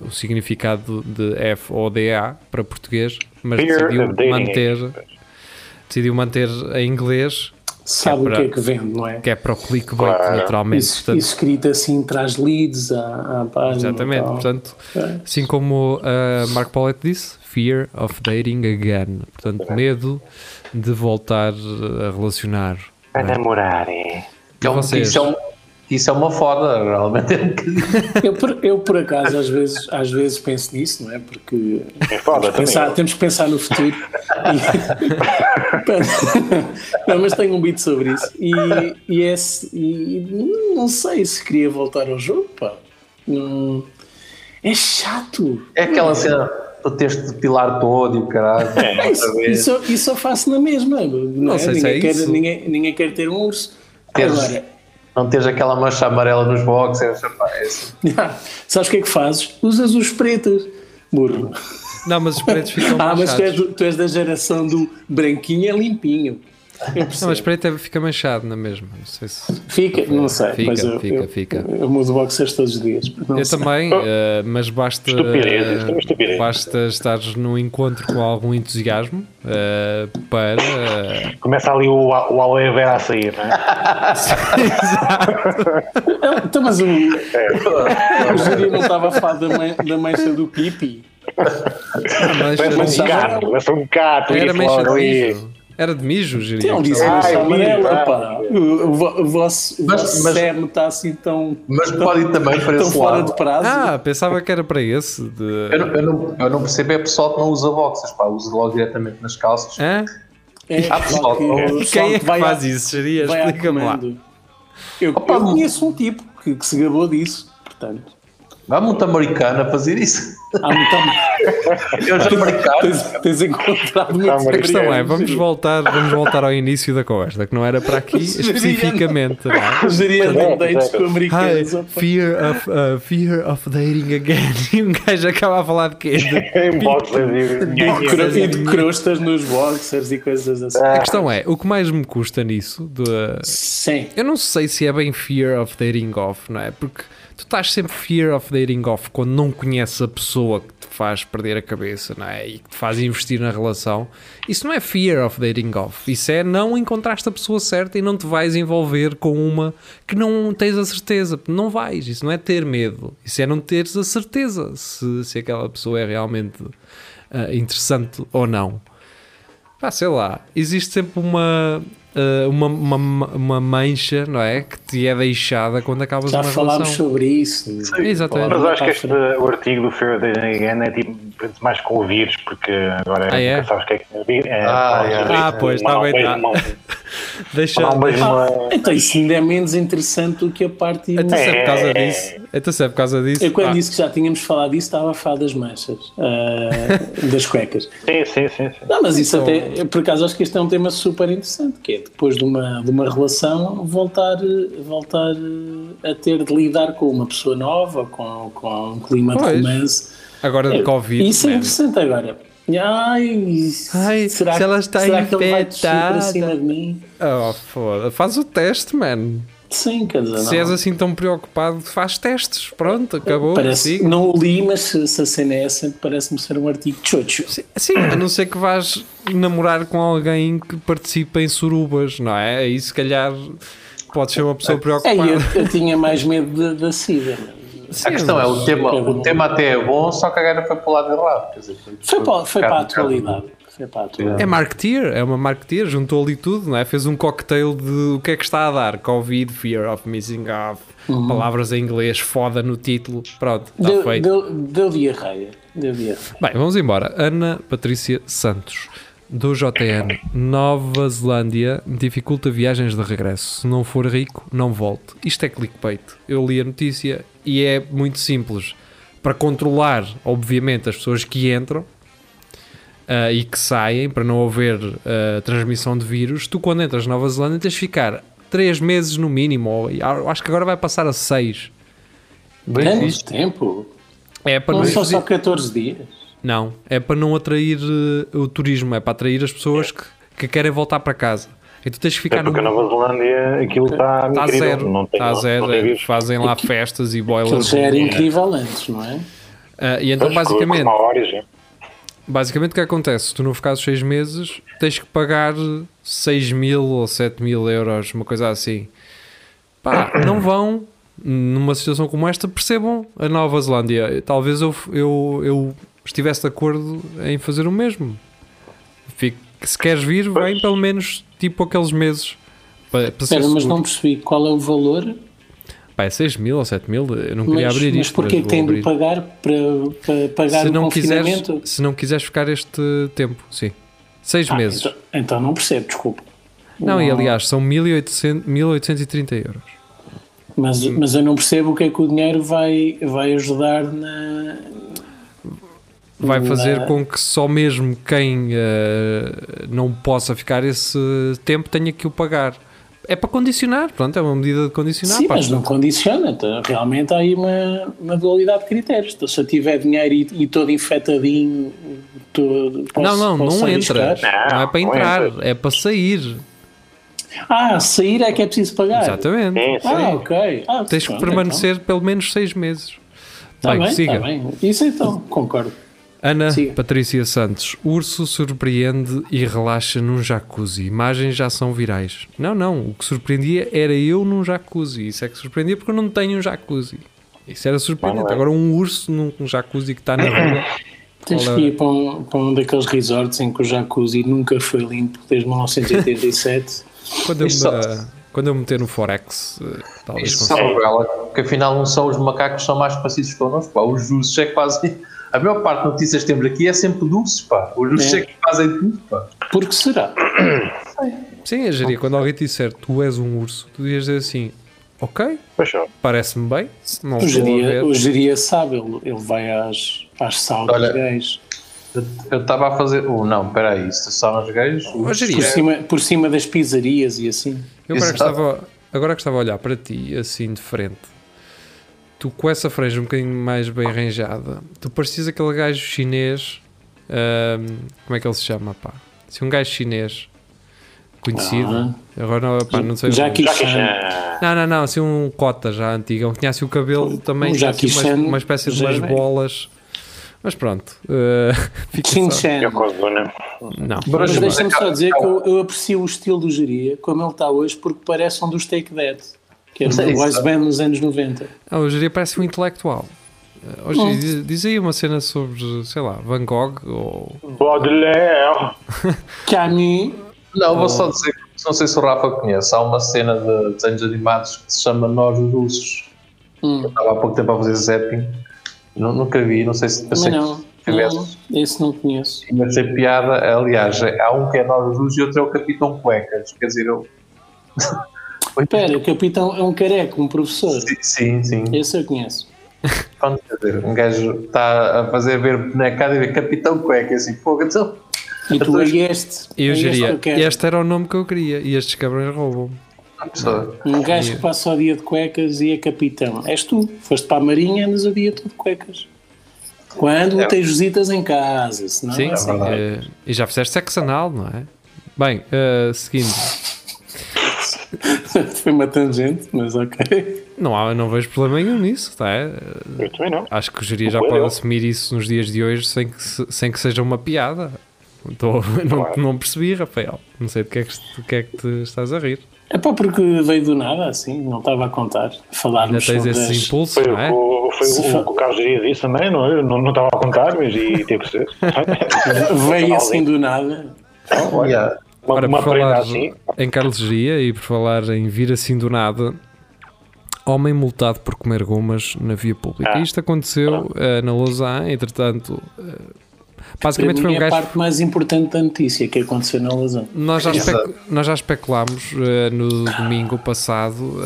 Speaker 3: o significado de F ou DA para português, mas
Speaker 4: Fear
Speaker 3: decidiu manter, decidiu manter em inglês,
Speaker 5: Sabe
Speaker 3: para-
Speaker 5: o que é que vende, não é?
Speaker 3: que é para o clickbait,
Speaker 4: Claro.
Speaker 3: naturalmente.
Speaker 5: Isso,
Speaker 3: Portanto,
Speaker 5: isso escrito assim traz leads à, à página.
Speaker 3: Exatamente,
Speaker 5: e tal.
Speaker 3: portanto,
Speaker 5: É.
Speaker 3: assim como uh, Mark Paulette disse, fear of dating again, portanto, medo de voltar a relacionar.
Speaker 4: A
Speaker 3: é?
Speaker 4: namorar, é.
Speaker 3: E
Speaker 2: É um,
Speaker 3: vocês?
Speaker 2: isso, é um, que isso é uma foda, realmente é.
Speaker 5: Eu por, eu, por acaso, às vezes, às vezes penso nisso, não é? Porque
Speaker 4: É foda também.
Speaker 5: pensar- temos que pensar no futuro. E- não, mas tenho um beat sobre isso. E, e, esse, e não sei se queria voltar ao jogo, pá. Não- é chato.
Speaker 2: É aquela cena, tu tens de pilar todo e o caralho.
Speaker 5: É isso, isso, isso eu faço na mesma. Não, é?
Speaker 3: sei se
Speaker 5: ninguém,
Speaker 3: é
Speaker 5: quer,
Speaker 3: isso.
Speaker 5: Ninguém, ninguém quer ter um urso.
Speaker 2: Teres-
Speaker 5: Agora,
Speaker 2: Não tens aquela mancha amarela nos boxers, pá, é assim.
Speaker 5: sabes o que é que fazes? Usas os pretos. Burro.
Speaker 3: Não, mas os pretos ficam
Speaker 5: Ah, mas tu és,
Speaker 3: manchados.
Speaker 5: do- tu és da geração do branquinho é limpinho. Eu
Speaker 3: Não, mas preto é- fica manchado na mesma. Não sei se.
Speaker 5: Fica, não sei,
Speaker 3: Fica,
Speaker 5: mas eu,
Speaker 3: fica,
Speaker 5: eu,
Speaker 3: fica.
Speaker 5: eu mudo boxers todos os dias. não
Speaker 3: Eu
Speaker 5: sei.
Speaker 3: também, eh, mas basta,
Speaker 4: Estupidez, uma estupidez.
Speaker 3: basta estar num encontro com algum entusiasmo eh, para.
Speaker 4: Começa ali o, o aloe vera a sair, não é?
Speaker 5: Não, Então, mas o,
Speaker 3: É.
Speaker 5: o Júlio não estava a falar da, man- da mancha do pipi.
Speaker 3: mas
Speaker 4: um
Speaker 5: amarela.
Speaker 4: parece um gato.
Speaker 3: era de
Speaker 4: ali.
Speaker 3: mijo. Era de mijo.
Speaker 5: Ele
Speaker 3: que
Speaker 5: disse amarela,
Speaker 4: ai,
Speaker 5: pá. O, o, vo- o vosso,
Speaker 2: Mas-
Speaker 5: está assim tão,
Speaker 2: Mas pode ir também para
Speaker 5: tão
Speaker 2: esse
Speaker 5: fora
Speaker 2: lado.
Speaker 5: de prazo.
Speaker 3: Ah, pensava que era para esse. De...
Speaker 2: Eu não, eu, não, eu não percebo é pessoal que não usa boxers, pá, usa logo diretamente nas calças.
Speaker 3: Hã?
Speaker 5: É,
Speaker 2: Ah, pessoal,
Speaker 5: que- o pessoal
Speaker 3: Quem é
Speaker 5: que
Speaker 3: que
Speaker 5: vai
Speaker 3: faz
Speaker 5: à-
Speaker 3: isso? Seria? Explica-me lá.
Speaker 5: Eu,
Speaker 2: Opa,
Speaker 5: eu conheço um tipo que, que se gabou disso, portanto.
Speaker 2: Há muito americano a fazer isso.
Speaker 5: Há muito
Speaker 2: Eu já americano.
Speaker 5: tens, tens encontrado muito
Speaker 3: A questão é, vamos voltar, vamos voltar ao início da conversa, que não era para aqui especificamente. é?
Speaker 5: Geria de dates com americanos.
Speaker 3: fear of, uh, fear of dating again. E um gajo acaba a falar de quê? De-
Speaker 4: boxers e-
Speaker 5: de E crostas nos boxers e coisas assim.
Speaker 3: A questão é, o que mais me custa nisso, de,
Speaker 5: Sim.
Speaker 3: eu não sei se é bem fear of dating off, não é? Porque tu estás sempre fear of dating off quando não conheces a pessoa que te faz perder a cabeça, não é? E que te faz investir na relação. Isso não é fear of dating off. Isso é não encontraste a pessoa certa e não te vais envolver com uma que não tens a certeza. Não vais. Isso não é ter medo. Isso é não teres a certeza se, se aquela pessoa é realmente ah, interessante ou não. Pá, sei lá, existe sempre uma, ah, uma, uma, uma mancha, não é? Que te é deixada quando acabas
Speaker 5: Já
Speaker 3: uma
Speaker 5: falámos
Speaker 3: relação.
Speaker 5: sobre isso.
Speaker 3: Exatamente.
Speaker 4: Mas acho que este, o artigo do Fear of Dating Again é tipo mais com o vírus, porque agora
Speaker 3: Ah, é?
Speaker 4: nunca sabes o que é que é vírus. É,
Speaker 2: Ah, é.
Speaker 4: é,
Speaker 3: Ah, pois,
Speaker 4: mandar
Speaker 3: tá
Speaker 4: um
Speaker 3: bem, tá. Deixa,
Speaker 4: um beijo numa-
Speaker 5: Então isso ainda é menos interessante do que a parte.
Speaker 3: Então se é por causa
Speaker 4: É.
Speaker 3: disso. Então se é por causa disso.
Speaker 5: Eu quando
Speaker 3: pá,
Speaker 5: disse que já tínhamos falado disso, estava a falar das manchas, ah, das cuecas.
Speaker 4: Sim, sim, sim. sim.
Speaker 5: Não, mas isso até, eu, por acaso acho que este é um tema super interessante, que é depois de uma, de uma relação voltar, voltar a ter de lidar com uma pessoa nova, com, com um clima
Speaker 3: Pois.
Speaker 5: de romance.
Speaker 3: Agora de
Speaker 5: É,
Speaker 3: Covid.
Speaker 5: Isso é
Speaker 3: man.
Speaker 5: interessante agora. Ai,
Speaker 3: Ai,
Speaker 5: será,
Speaker 3: se ela está
Speaker 5: será que ele vai descer cima de mim?
Speaker 3: Oh, foda. Faz o teste, man.
Speaker 5: Sim, quer dizer,
Speaker 3: Se és assim tão preocupado, faz testes. Pronto, acabou.
Speaker 5: Parece, não o li, mas se, se a cena é essa, parece-me ser um artigo chocho.
Speaker 3: Sim, Sim, a não ser que vás namorar com alguém que participa em surubas, não é? Aí se calhar pode ser uma pessoa
Speaker 5: É,
Speaker 3: preocupada.
Speaker 5: eu, eu tinha mais medo da- da SIDA.
Speaker 3: Sim,
Speaker 2: A questão é, o tema, o tema até é bom, só que agora foi para o lado errado. Quer dizer,
Speaker 5: Foi para, foi para a atualidade. Foi para a atualidade.
Speaker 3: É marketeer, é uma marketeer, juntou ali tudo, não é? Fez um cocktail de o que é que está a dar: Covid, fear of missing out, palavras em inglês, foda no título. Pronto, está
Speaker 5: Deu,
Speaker 3: feito.
Speaker 5: deu, deu diarreia. Deu diarreia.
Speaker 3: Bem, vamos embora. Ana Patrícia Santos, do JN. Nova Zelândia dificulta viagens de regresso. Se não for rico, não volte. Isto é clickbait. Eu li a notícia e é muito simples. Para controlar, obviamente, as pessoas que entram ah, e que saem, para não haver ah, transmissão de vírus, tu quando entras na Nova Zelândia tens de ficar 3 meses no mínimo, ou eu acho que agora vai passar a 6.
Speaker 2: Bem
Speaker 5: tempo.
Speaker 3: É para
Speaker 5: Não
Speaker 3: não
Speaker 5: são só 14 dias.
Speaker 3: Não, é para não atrair eh, o turismo, é para atrair as pessoas que, que querem voltar para casa. E tu tens que
Speaker 4: É
Speaker 3: ficar no.
Speaker 4: porque a Nova Zelândia aquilo está
Speaker 3: Está a
Speaker 4: incrível.
Speaker 3: zero,
Speaker 4: Não tem,
Speaker 3: está a
Speaker 4: não-
Speaker 3: zero,
Speaker 4: não tem
Speaker 3: é,
Speaker 4: vírus.
Speaker 3: fazem lá festas e
Speaker 5: Aquilo
Speaker 3: boilers.
Speaker 5: já era incrível antes, não é?
Speaker 3: Ah, e então,
Speaker 4: Pois,
Speaker 3: basicamente,
Speaker 4: origem.
Speaker 3: basicamente, o que acontece? Se tu não ficares seis meses, tens que pagar 6 mil ou 7 mil euros, uma coisa assim. Pá, não vão, numa situação como esta, percebam a Nova Zelândia. Talvez eu, eu, eu estivesse de acordo em fazer o mesmo. Fico- se queres vir, vem pelo menos tipo aqueles meses. Para, para
Speaker 5: Espera, mas não percebi qual é o valor.
Speaker 3: Pá, é 6 mil ou 7 mil, eu não queria
Speaker 5: Mas,
Speaker 3: abrir
Speaker 5: mas
Speaker 3: isto.
Speaker 5: porquê
Speaker 3: mas
Speaker 5: que tem
Speaker 3: vou
Speaker 5: de
Speaker 3: abrir.
Speaker 5: pagar para, para pagar
Speaker 3: se
Speaker 5: o
Speaker 3: não, quiseres, se não quiseres ficar este tempo, sim. 6
Speaker 5: Ah,
Speaker 3: meses.
Speaker 5: Então, então não percebo, desculpa.
Speaker 3: Não, e aliás, são 1800, 1830 euros.
Speaker 5: Mas, mas eu não percebo o que é que o dinheiro vai, vai ajudar na.
Speaker 3: Vai fazer
Speaker 5: na-
Speaker 3: com que só mesmo quem eh, não possa ficar esse tempo tenha que o pagar. É para condicionar, pronto, é uma medida de condicionar.
Speaker 5: Sim,
Speaker 3: pá.
Speaker 5: mas não condiciona. então, Realmente há aí uma, uma dualidade de critérios. Então, se eu tiver dinheiro e, e todo infectadinho, todo, posso,
Speaker 3: não, não,
Speaker 5: posso
Speaker 3: não entra.
Speaker 5: arriscar?
Speaker 3: Não é para
Speaker 4: Não
Speaker 3: entrar,
Speaker 4: entra.
Speaker 3: é para sair.
Speaker 5: Ah, sair é que é preciso pagar.
Speaker 3: Exatamente.
Speaker 4: Sim, sim.
Speaker 5: Ah, ok. Ah,
Speaker 3: Tens que
Speaker 5: pronto,
Speaker 3: permanecer pelo menos 6 meses.
Speaker 5: Então. Tá
Speaker 3: Bem,
Speaker 5: bem,
Speaker 3: siga.
Speaker 5: tá bem. Isso então, concordo.
Speaker 3: Ana
Speaker 5: Siga.
Speaker 3: Patrícia Santos, urso surpreende e relaxa num jacuzzi. Imagens já são virais. Não, não, o que surpreendia era eu num jacuzzi. Isso é que surpreendia porque eu não tenho um jacuzzi. Isso era surpreendente.
Speaker 4: Não é.
Speaker 3: Agora um urso num jacuzzi que está na rua.
Speaker 5: Tens que ir para um, para um daqueles resorts em que o jacuzzi nunca foi limpo desde 1987.
Speaker 3: Quando eu, me, quando eu meter no Forex, eh, talvez
Speaker 2: Isso
Speaker 3: consiga.
Speaker 2: sabe, ela, que afinal não são os macacos que são mais parecidos connosco, pá. Os ursos é que fazem. A maior parte de notícias que temos aqui é sempre de ursos, pá. Os ursos
Speaker 5: É.
Speaker 2: é, que fazem tudo, pá.
Speaker 5: Porque será?
Speaker 3: Sim, eu diria, quando alguém te disser tu és um urso, tu ias dizer assim, ok, parece-me bem, não
Speaker 5: O
Speaker 3: a
Speaker 5: geria, o geria sabe, ele, ele vai às, às saunas
Speaker 2: Olha,
Speaker 5: gays.
Speaker 2: Eu- estava a fazer. Oh, não, espera aí, se são os gays.
Speaker 3: Jeria,
Speaker 5: Por cima, por cima das pizzarias e assim.
Speaker 3: Eu agora que, estava, agora que estava a olhar para ti, assim de frente, tu com essa franja um bocadinho mais bem arranjada, tu parecias aquele gajo chinês, como é que ele se chama, pá? Se um gajo chinês conhecido, agora não, pá, não sei
Speaker 5: Jackie.
Speaker 4: Jackie
Speaker 5: Chan.
Speaker 4: Chan.
Speaker 3: Não, não, não, assim um cota já antigo, ele tinha assim o cabelo também,
Speaker 5: um
Speaker 3: tinha assim
Speaker 5: Chan
Speaker 3: uma espécie de
Speaker 5: já
Speaker 3: umas
Speaker 5: é
Speaker 3: bolas, mas pronto,
Speaker 5: Chan.
Speaker 4: Yokozuna.
Speaker 3: Não,
Speaker 5: Mas deixa-me só dizer que eu, eu aprecio o estilo do geria, como ele está hoje, porque parece um dos Take That, que era um band nos anos 90.
Speaker 3: Ah, hoje em dia parece um intelectual. Eh, Hoje, diz, diz aí uma cena sobre, sei lá, Van Gogh ou
Speaker 4: Baudelaire.
Speaker 5: Camus,
Speaker 2: Não, vou só dizer, que não sei se o Rafa conhece, há uma cena de desenhos animados que se chama Nós os Russos.
Speaker 5: hum,
Speaker 2: Eu estava há pouco tempo a fazer zapping, Nu- nunca vi, não sei se
Speaker 5: mas
Speaker 2: pensei
Speaker 5: não,
Speaker 2: que tivesse.
Speaker 5: não, esse não conheço.
Speaker 2: Tinha de ser piada, aliás, há um que é Nós os Russos e outro é o Capitão Cuecas, quer dizer, eu.
Speaker 5: Espera, o capitão é um careca, um professor.
Speaker 2: Sim, sim.
Speaker 5: Esse eu conheço.
Speaker 2: Pronto, quer dizer, um gajo está a fazer ver bonecada e ver Capitão Cuecas assim, fogo, então.
Speaker 5: E tu é este.
Speaker 3: E
Speaker 5: é
Speaker 3: eu
Speaker 5: este eu
Speaker 3: era o nome que eu queria e estes cabrões roubam.
Speaker 2: pessoa.
Speaker 5: Um gajo que passa o dia de cuecas e é capitão. És tu. Foste para a Marinha, andas o dia todo de cuecas. Quando
Speaker 2: É.
Speaker 5: tens visitas em casa, senão
Speaker 3: Sim,
Speaker 5: é
Speaker 3: sim.
Speaker 2: verdade.
Speaker 3: eh, e já fizeste sexo anal, não é? Bem, eh, seguindo,
Speaker 5: Foi uma tangente, mas ok.
Speaker 3: não, há, não vejo problema nenhum nisso, tá? é?
Speaker 4: Eu também não.
Speaker 3: Acho que o Geria já pode
Speaker 4: eu.
Speaker 3: assumir isso nos dias de hoje sem que, se- sem que seja uma piada. Tô- não,
Speaker 4: Claro.
Speaker 3: não percebi, Rafael. Não sei de que, é que, de que é que te estás a rir.
Speaker 5: É pá, porque veio do nada, assim, não estava a contar.
Speaker 3: Ainda
Speaker 5: Falarmos
Speaker 3: tens esses
Speaker 5: as...
Speaker 3: impulsos,
Speaker 4: Foi,
Speaker 3: não é?
Speaker 4: o, foi o, o que o Carlos Dias disse também, não, eu não, não estava a contar, mas e teve que ser.
Speaker 5: Veio assim do nada.
Speaker 2: Yeah.
Speaker 4: Uma,
Speaker 3: Ora,
Speaker 4: uma
Speaker 3: por falar
Speaker 4: assim.
Speaker 3: em Carlos Geria e por falar em vir assim do nada, homem multado por comer gomas na via pública.
Speaker 4: Ah.
Speaker 3: Isto aconteceu eh, na Lausanne, entretanto,
Speaker 5: Para
Speaker 3: basicamente foi um
Speaker 5: é a
Speaker 3: gajo.
Speaker 5: parte mais importante da notícia que aconteceu na lesão.
Speaker 3: Nós já, espe- nós já especulámos eh, no domingo passado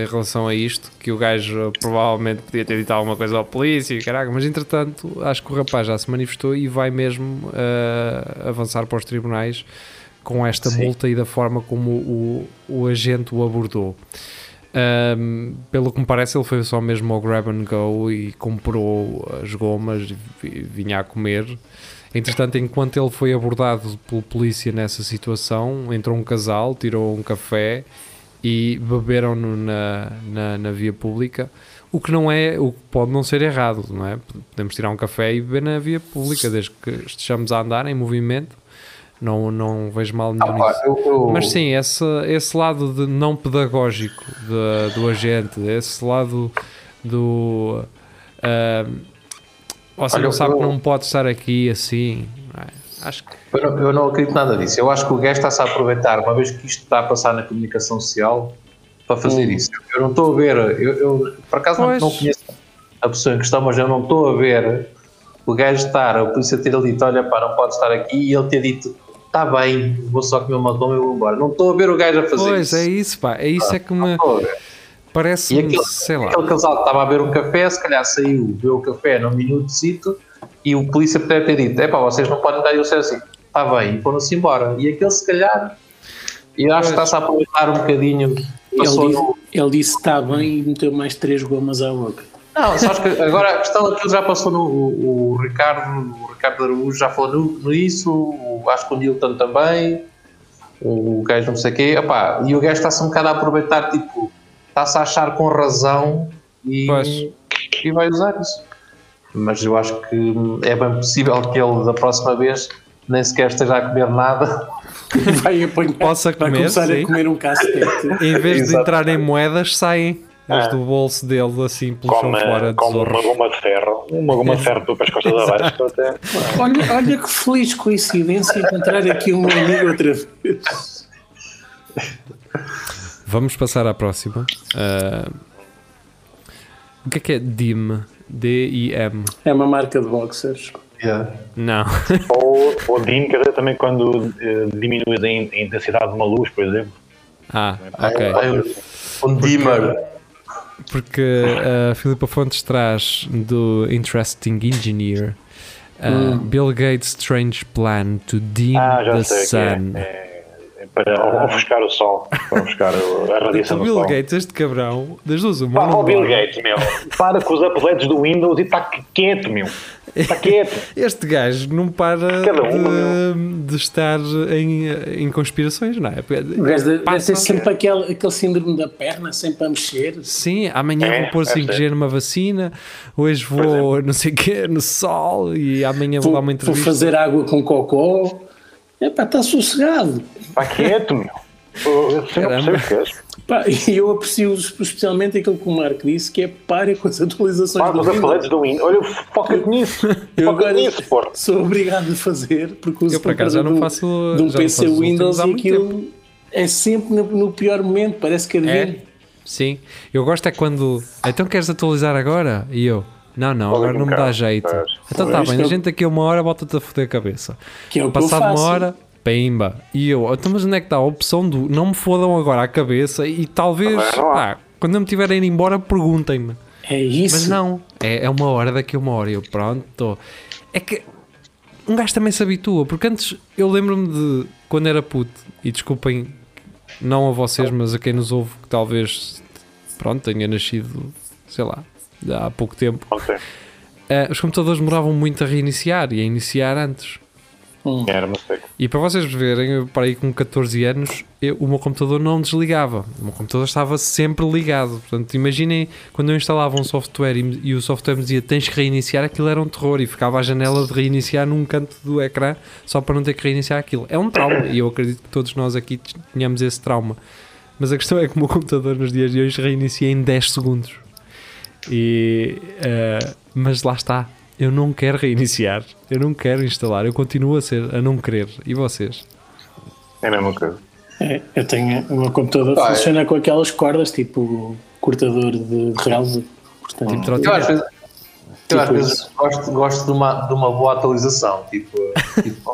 Speaker 3: em relação a isto, que o gajo provavelmente podia ter dito alguma coisa ao polícia, caraca, mas entretanto acho que o rapaz já se manifestou e vai mesmo avançar para os tribunais com esta
Speaker 2: Sim.
Speaker 3: multa e da forma como o, o agente o abordou. Ahm, pelo que me parece, ele foi só mesmo ao grab and go e comprou as gomas e vi- vinha a comer. Entretanto, enquanto ele foi abordado pelo polícia nessa situação, entrou um casal, tirou um café e beberam no na, na, na via pública. O que não é, o que pode não ser errado, não é? Podemos tirar um café e beber na via pública, desde que estejamos a andar em movimento. Não, não vejo mal nenhum
Speaker 2: Ah, eu- eu-
Speaker 3: Mas sim, esse, esse lado de não pedagógico de- do agente, esse lado do. ah, você
Speaker 2: Olha,
Speaker 3: não sabe
Speaker 2: eu-
Speaker 3: que não pode estar aqui assim. não é? Acho que.
Speaker 2: Eu não, eu não acredito nada disso. Eu acho que o gajo está-se a aproveitar, uma vez que isto está a passar na comunicação social, para fazer isso. Eu não estou a ver, eu, eu, por acaso não,
Speaker 3: Pois.
Speaker 2: não conheço a pessoa em questão, mas eu não estou a ver o gajo estar, a polícia ter dito, olha pá, não pode estar aqui, e ele ter dito, está bem, vou só comer uma toma e vou embora. Não estou a ver o gajo a fazer
Speaker 3: Pois,
Speaker 2: isso.
Speaker 3: é isso, pá. É isso é que me
Speaker 2: Estou a ver. E
Speaker 3: parece,
Speaker 2: aquele,
Speaker 3: sei lá.
Speaker 2: aquele casal que estava a beber um café, se calhar saiu, bebeu o café num minutocito e o polícia deve ter dito: é pá, vocês não podem dar e eu sei assim, está bem, e foram-se embora. E aquele, se calhar, eu acho que está-se a aproveitar um bocadinho.
Speaker 5: Ele disse, ele disse está bem e meteu mais três gomas à boca.
Speaker 2: Não, sabes que agora a questão aquilo já passou no. O, o Ricardo, o Ricardo Araújo já falou no, no isso, o, acho que o Nilton também, o gajo não sei o quê, opá, e o gajo está-se um bocado a aproveitar, tipo, está-se a achar com razão e,
Speaker 3: Pois.
Speaker 2: e vai usar isso. Mas eu acho que é bem possível que ele da próxima vez nem sequer esteja a comer nada.
Speaker 5: Vai apanhar,
Speaker 3: Possa
Speaker 5: vai
Speaker 3: comer,
Speaker 5: começar
Speaker 3: sim.
Speaker 5: a comer um cacete.
Speaker 3: Em vez de entrar em moedas, saem as
Speaker 4: Ah.
Speaker 3: do bolso dele assim pelo chão
Speaker 4: Come,
Speaker 3: fora
Speaker 4: come uma goma de ferro. Uma goma de ferro para as costas abaixo. até-
Speaker 5: Olha, olha que feliz coincidência encontrar aqui um amigo outra vez.
Speaker 3: Vamos passar à próxima. Ah, o que é que é DIM? D-I-M.
Speaker 5: É uma marca de boxers.
Speaker 2: Yeah.
Speaker 3: Não.
Speaker 4: Ou, ou DIN, quer dizer, também quando eh, diminuis a in- a intensidade de uma luz, por exemplo.
Speaker 3: Ah, ok.
Speaker 2: Ai, Um dimmer.
Speaker 3: Porque a Filipa Fontes traz do Interesting Engineer uh, Bill Gates' strange plan to dim
Speaker 4: Ah,
Speaker 3: the
Speaker 4: o que
Speaker 3: sun.
Speaker 4: é. é. é para ofuscar o sol. Para ofuscar o- a radiação
Speaker 3: O
Speaker 4: do
Speaker 3: Bill
Speaker 4: sol.
Speaker 3: Gates, este cabrão, das duas uma.
Speaker 4: Pá, ó Bill. Gates, meu. Para com os updates do Windows e está quieto, meu. Está quieto.
Speaker 3: Este gajo não para
Speaker 4: um,
Speaker 3: de, de estar em, em conspirações, não é?
Speaker 5: O gajo deve ter sempre aquele, aquele síndrome da perna, sempre a mexer.
Speaker 3: Sim, amanhã
Speaker 4: É,
Speaker 3: vou pôr
Speaker 4: deve
Speaker 3: 5G numa vacina, hoje vou não sei o quê, no sol e amanhã vou,
Speaker 5: Vou,
Speaker 3: dar uma
Speaker 5: vou
Speaker 3: entrevista.
Speaker 5: fazer água com cocó. Epá, está sossegado.
Speaker 4: Está quieto, meu. Eu
Speaker 3: Caramba.
Speaker 5: Pá, e eu aprecio especialmente aquilo que o Marco disse, que é para com as atualizações
Speaker 4: com
Speaker 5: do Windows.
Speaker 4: do Windows. Olha, foca-te nisso.
Speaker 5: Eu
Speaker 4: Foca-te
Speaker 5: agora
Speaker 4: nisso, porra.
Speaker 5: sou obrigado a fazer, porque uso
Speaker 3: Eu, por acaso, já não
Speaker 5: de um-
Speaker 3: faço-
Speaker 5: de um
Speaker 3: já não
Speaker 5: PC
Speaker 3: faço
Speaker 5: Windows e
Speaker 3: muito
Speaker 5: aquilo é sempre no, no pior momento, parece que adivinha.
Speaker 3: É, sim. Eu gosto é quando. Então queres atualizar agora? E eu. Não, não, agora não me dá jeito. Então está
Speaker 5: Pois,
Speaker 3: bem, a
Speaker 5: eu-
Speaker 3: gente daqui a uma hora volta-te a foder a cabeça.
Speaker 5: Que é o que eu
Speaker 3: Passado uma
Speaker 5: faço.
Speaker 3: hora, pimba. E eu, então mas onde é que está a opção do não me fodam agora a cabeça e talvez,
Speaker 4: há.
Speaker 3: pá, quando eu me tiverem indo embora, perguntem-me.
Speaker 5: É isso.
Speaker 3: Mas não, é, é uma hora daqui a uma hora. e Eu, pronto, tô. É que um gajo também se habitua, porque antes eu lembro-me de quando era puto, e desculpem, não a vocês, mas a quem nos ouve, que talvez, pronto, tenha nascido, sei lá, há pouco tempo.
Speaker 4: Sei.
Speaker 3: eh, os computadores demoravam muito a reiniciar e a iniciar antes.
Speaker 5: Hum.
Speaker 4: Era, mas sei.
Speaker 3: E para vocês verem, eu para aí com 14 anos, eu- o meu computador não desligava. O meu computador estava sempre ligado. Portanto, imaginem quando eu instalava um software e, e o software me dizia tens que reiniciar, aquilo era um terror e ficava a janela de reiniciar num canto do ecrã só para não ter que reiniciar aquilo. É um trauma e eu acredito que todos nós aqui tenhamos esse trauma. Mas a questão é que o meu computador nos dias de hoje reinicia em 10 segundos. E, eh, mas lá está. Eu não quero reiniciar. Eu não quero instalar. Eu continuo a ser, a não querer. E vocês?
Speaker 4: É a mesma coisa.
Speaker 5: É, eu tenho o meu computador
Speaker 2: Pá, é.
Speaker 5: funciona com aquelas cordas tipo cortador de, relva. Portanto,
Speaker 3: Tipo
Speaker 2: Eu às vezes, eu às
Speaker 5: Tipo
Speaker 2: vezes gosto, gosto de, uma, de uma boa atualização. Tipo, tipo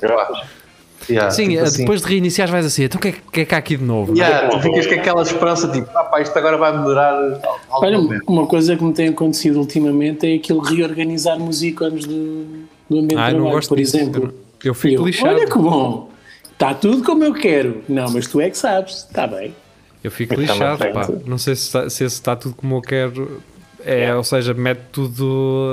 Speaker 2: yeah,
Speaker 3: Sim,
Speaker 2: tipo
Speaker 3: eh,
Speaker 2: assim.
Speaker 3: depois de reiniciar vais assim, então o que é, que é que há aqui de novo?
Speaker 2: Yeah, tu ficas com aquela esperança, tipo, ah, pá, isto agora vai melhorar.
Speaker 5: Olha,
Speaker 2: momento.
Speaker 5: uma coisa que me tem acontecido ultimamente é aquilo reorganizar os ícones do, do ambiente
Speaker 3: Ah,
Speaker 5: de
Speaker 3: eu não
Speaker 5: trabalho,
Speaker 3: gosto
Speaker 5: por
Speaker 3: disso.
Speaker 5: exemplo.
Speaker 3: Eu- Eu fico
Speaker 5: eu,
Speaker 3: lixado.
Speaker 5: Olha que bom, está tudo como eu quero. Não, mas tu é que sabes, está bem.
Speaker 3: Eu fico
Speaker 4: uma
Speaker 3: lixado, pá. Não sei se está, se está tudo como eu quero. É, ou seja, mete tudo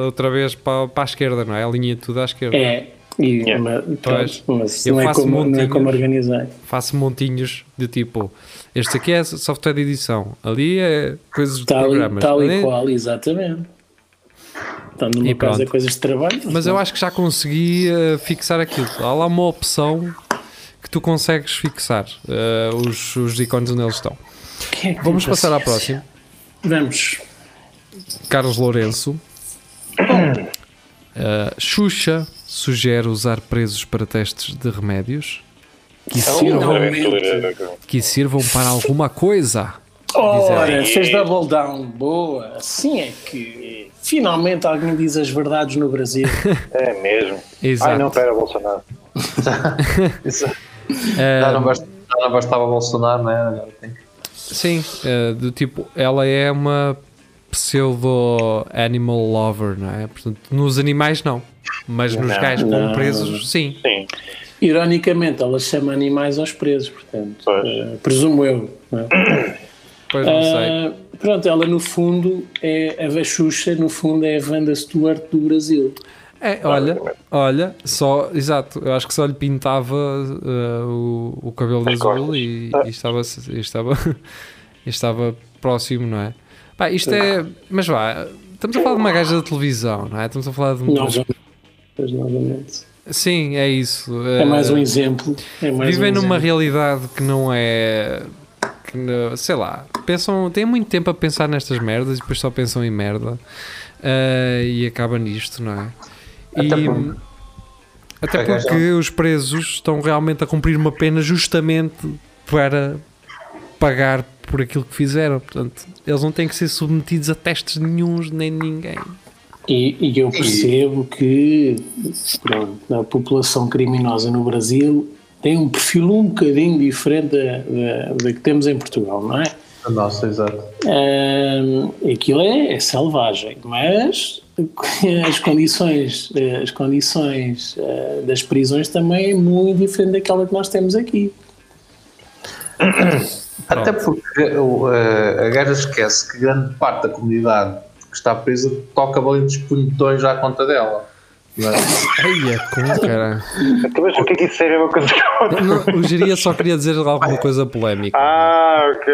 Speaker 3: outra vez para, para a esquerda, não é? Alinha tudo à esquerda.
Speaker 5: É, e,
Speaker 4: Yeah.
Speaker 5: mas,
Speaker 3: Pois.
Speaker 5: pronto, mas
Speaker 3: Eu
Speaker 5: não, é
Speaker 3: faço
Speaker 5: como, não é
Speaker 3: montinhos.
Speaker 5: como organizar.
Speaker 3: Faço montinhos de tipo, este aqui é software de edição, ali é coisas de
Speaker 5: Tal, e-
Speaker 3: programas.
Speaker 5: tal
Speaker 3: Ali-
Speaker 5: e qual, exatamente. Então,
Speaker 3: E
Speaker 5: numa casa
Speaker 3: pronto.
Speaker 5: coisas de trabalho.
Speaker 3: Mas eu acho que já consegui eh, fixar aquilo. Há lá uma opção que tu consegues fixar eh, os, os ícones onde eles estão.
Speaker 5: É que
Speaker 3: Vamos passar à próxima.
Speaker 5: Vamos.
Speaker 3: Carlos Lourenço. Uh, Xuxa sugere usar presos para testes de remédios que
Speaker 5: Então,
Speaker 3: sirvam,
Speaker 5: Finalmente.
Speaker 3: que sirvam para alguma coisa.
Speaker 5: Ora, fez double down. Boa. Assim é que finalmente alguém diz as verdades no Brasil.
Speaker 4: É mesmo.
Speaker 3: Exato.
Speaker 4: Ai não, pera, Bolsonaro.
Speaker 2: Isso,
Speaker 3: Eh,
Speaker 2: já, não basta, já não bastava Bolsonaro? Agora tem que-
Speaker 3: Sim, eh, do tipo, ela é uma pseudo animal lover, não é? Portanto, nos animais não, mas nos
Speaker 4: Não,
Speaker 3: gajos
Speaker 5: não,
Speaker 3: como presos, sim.
Speaker 4: Sim.
Speaker 5: Ironicamente, ela chama animais aos presos, portanto,
Speaker 4: Pois.
Speaker 5: eh, presumo eu. não é?
Speaker 3: Pois não sei.
Speaker 5: Ah, pronto, ela no fundo é a Xuxa, no fundo é a Wanda Stewart do Brasil.
Speaker 3: É, olha, olha, só, exato, eu acho que só lhe pintava eh, o, o cabelo de azul
Speaker 4: costas.
Speaker 3: e,
Speaker 4: Ah.
Speaker 3: e estava, e estava, e estava próximo, não é? Pá, isto é, mas vá, estamos a falar de uma gaja da televisão, não é? Estamos a falar de uma.
Speaker 5: Novamente. Pois, novamente.
Speaker 3: Sim, é isso.
Speaker 5: É mais um
Speaker 3: eh,
Speaker 5: exemplo. É mais
Speaker 3: Vivem
Speaker 5: um
Speaker 3: numa
Speaker 5: exemplo.
Speaker 3: realidade que não é. Que não- sei lá, pensam, têm muito tempo a pensar nestas merdas e depois só pensam em merda eh, e acaba nisto, não é? E,
Speaker 2: Até por-
Speaker 3: até porque os presos estão realmente a cumprir uma pena justamente para pagar por aquilo que fizeram. Portanto, eles não têm que ser submetidos a testes nenhuns nem de ninguém.
Speaker 5: E, e eu percebo que pronto, a população criminosa no Brasil tem um perfil um bocadinho diferente da, da, da que temos em Portugal, não é?
Speaker 2: Nossa, exato.
Speaker 5: Ahm, aquilo é, é selvagem, mas as condições, as condições ah, das prisões também é muito diferente daquela que nós temos aqui.
Speaker 2: Até porque o, eh, a gaja esquece que grande parte da comunidade que está presa toca valentes punhetões à conta dela. não é?
Speaker 3: Ai, é como caralho.
Speaker 4: Então, mas o que é que isso serve a uma coisa que
Speaker 3: O Geria só queria dizer alguma coisa polémica.
Speaker 4: Ah, ok.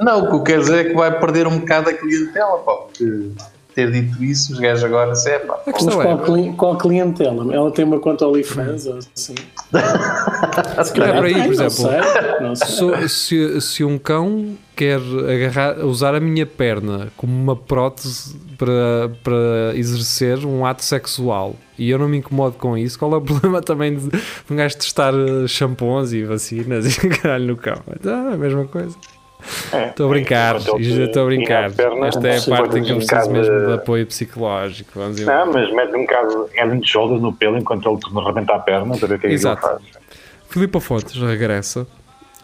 Speaker 2: Não, o que eu quero dizer é que vai perder um bocado a clientela, pá, porque ter dito isso, os gajos agora se é pá.
Speaker 3: A
Speaker 5: Mas
Speaker 3: questão
Speaker 5: qual,
Speaker 3: é,
Speaker 5: cli- qual clientela? Ela tem uma conta OnlyFans ou assim?
Speaker 3: se calhar por aí,
Speaker 5: Ai,
Speaker 3: por
Speaker 5: não
Speaker 3: exemplo,
Speaker 5: sei, não sei.
Speaker 3: Se, se um cão quer agarrar, usar a minha perna como uma prótese para, para exercer um ato sexual e eu não me incomodo com isso, qual é o problema também de, de um gajo testar eh, shampoos e vacinas e caralho no cão? Então, é a mesma coisa.
Speaker 4: É.
Speaker 3: Estou a brincar,
Speaker 4: te
Speaker 3: estou a brincar.
Speaker 4: perna,
Speaker 3: Esta é a parte em que eu
Speaker 4: um
Speaker 3: preciso
Speaker 4: bocado
Speaker 3: mesmo de
Speaker 4: de-
Speaker 3: apoio psicológico. Vamos
Speaker 4: Não, mas mete um bocado head and shoulders no pelo enquanto ele te rebenta a perna para ver o que é que ele
Speaker 3: Exato.
Speaker 4: faz.
Speaker 3: Filipe Fontes regressa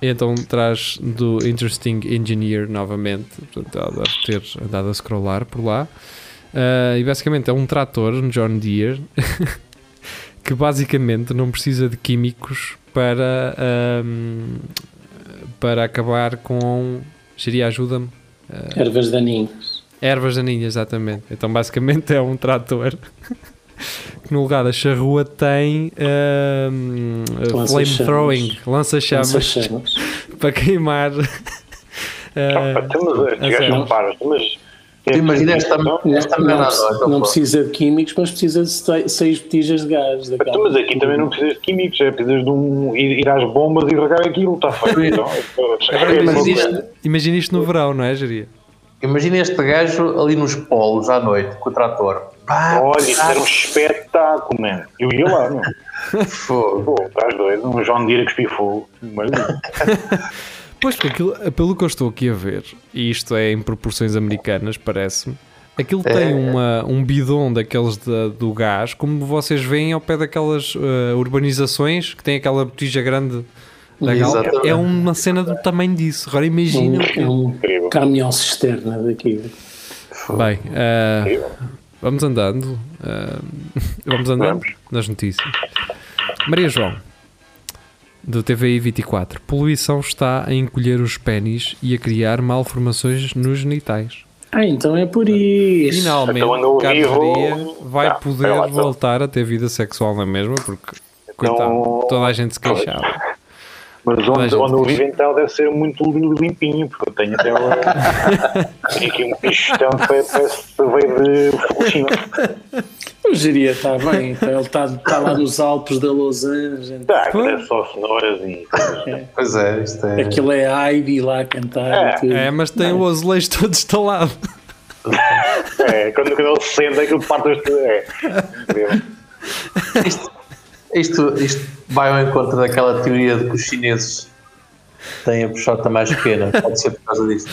Speaker 3: e então traz do Interesting Engineer novamente. Portanto, ela deve ter andado a scrollar por lá. Ah, e basicamente é um trator, um John Deere, que basicamente não precisa de químicos para, ahm, para acabar com. Seria ajuda-me?
Speaker 5: Ervas daninhas.
Speaker 3: Ervas daninhas, exatamente. Então, basicamente, é um trator que, no lugar da charrua, tem ahm,
Speaker 5: Lança-chamas.
Speaker 3: flamethrowing, lança-chamas
Speaker 5: Lança-chamas.
Speaker 3: para queimar.
Speaker 4: Ah,
Speaker 3: ah,
Speaker 4: então, mas
Speaker 3: a sério.
Speaker 4: não. Mas,
Speaker 2: Imagina esta, esta
Speaker 5: Não,
Speaker 2: merda.
Speaker 5: não, não precisa de químicos, mas precisa de se- seis botijas de gás.
Speaker 4: Então,
Speaker 5: daquela-
Speaker 4: mas aqui também não precisas de químicos, é precisas de um, ir, ir às bombas e regar aquilo, está feito. Então, é,
Speaker 3: imagina,
Speaker 2: isto-
Speaker 3: imagina isto no verão, não é, Jeria?
Speaker 2: Imagina este gajo ali nos polos à noite com o trator. Pá,
Speaker 4: Olha, isso era um espetáculo, man. Eu ia lá, não.
Speaker 2: fogo.
Speaker 4: Pô, estás doido? Um João Deere a cuspir fogo.
Speaker 3: Pois, porque aquilo, pelo que eu estou aqui a ver, e isto é em proporções americanas, parece-me, aquilo tem uma, um bidon daqueles da- do gás, como vocês veem ao pé daquelas eh, urbanizações que tem aquela botija grande da gal. É uma cena do tamanho disso. Agora
Speaker 5: Um,
Speaker 3: imagina.
Speaker 5: é um caminhão cisterna daqui.
Speaker 3: Bem,
Speaker 4: Incrível.
Speaker 3: vamos andando. eh, vamos andando
Speaker 4: Vamos.
Speaker 3: nas notícias. Maria João, do TVI 24. Poluição está a encolher os pênis e a criar malformações nos genitais.
Speaker 5: Ah, então é por isso.
Speaker 3: Finalmente,
Speaker 4: Então,
Speaker 3: Carlos
Speaker 4: vivo.
Speaker 3: Maria vai
Speaker 4: Tá,
Speaker 3: poder
Speaker 4: vai lá, então.
Speaker 3: voltar a ter vida sexual na mesma, porque, coitado,
Speaker 4: Então-
Speaker 3: toda a gente se queixava.
Speaker 4: Mas onde, onde eu vivo então deve ser muito limpinho, porque eu tenho até uma... tenho aqui um pichotão que parece que veio de Fukushima.
Speaker 5: O está bem, então ele está está lá nos Alpes da Los Angeles.
Speaker 4: Tá, é só cenouras e coisas.
Speaker 2: Pois é, isto é.
Speaker 5: Aquilo é Heidi lá a cantar.
Speaker 4: É,
Speaker 5: tudo.
Speaker 3: É, mas tem o azulejo todo instalado.
Speaker 4: É, quando, quando ele se senta, aquilo parte. É.
Speaker 2: Isto, isto, isto vai ao encontro daquela teoria de que os chineses têm a puxota mais pequena. Pode ser por causa disto.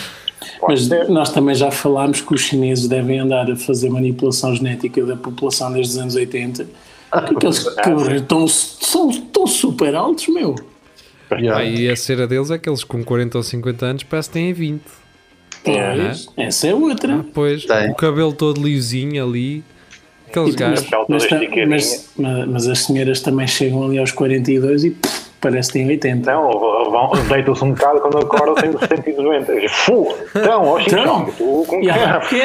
Speaker 5: Mas nós também já falámos que os chineses devem andar a fazer manipulação genética da população desde os anos 80. Porque aqueles cabrões estão, são, estão super altos, meu.
Speaker 2: Yeah.
Speaker 3: Aí a cera deles é que eles com 40 ou 50 anos parece que têm 20.
Speaker 5: Pois, essa é outra.
Speaker 3: Ah, pois,
Speaker 2: Tem.
Speaker 3: o cabelo todo lisinho ali. Aqueles gajos.
Speaker 4: Toda
Speaker 5: Mas, mas, mas, mas as senhoras também chegam ali aos 42 e pff, parece que têm 80.
Speaker 4: Não, vão- deitam-se um bocado quando acordam têm 70 e 90. Fu! Então, ó
Speaker 5: Então,
Speaker 4: tu com
Speaker 5: E há-
Speaker 4: que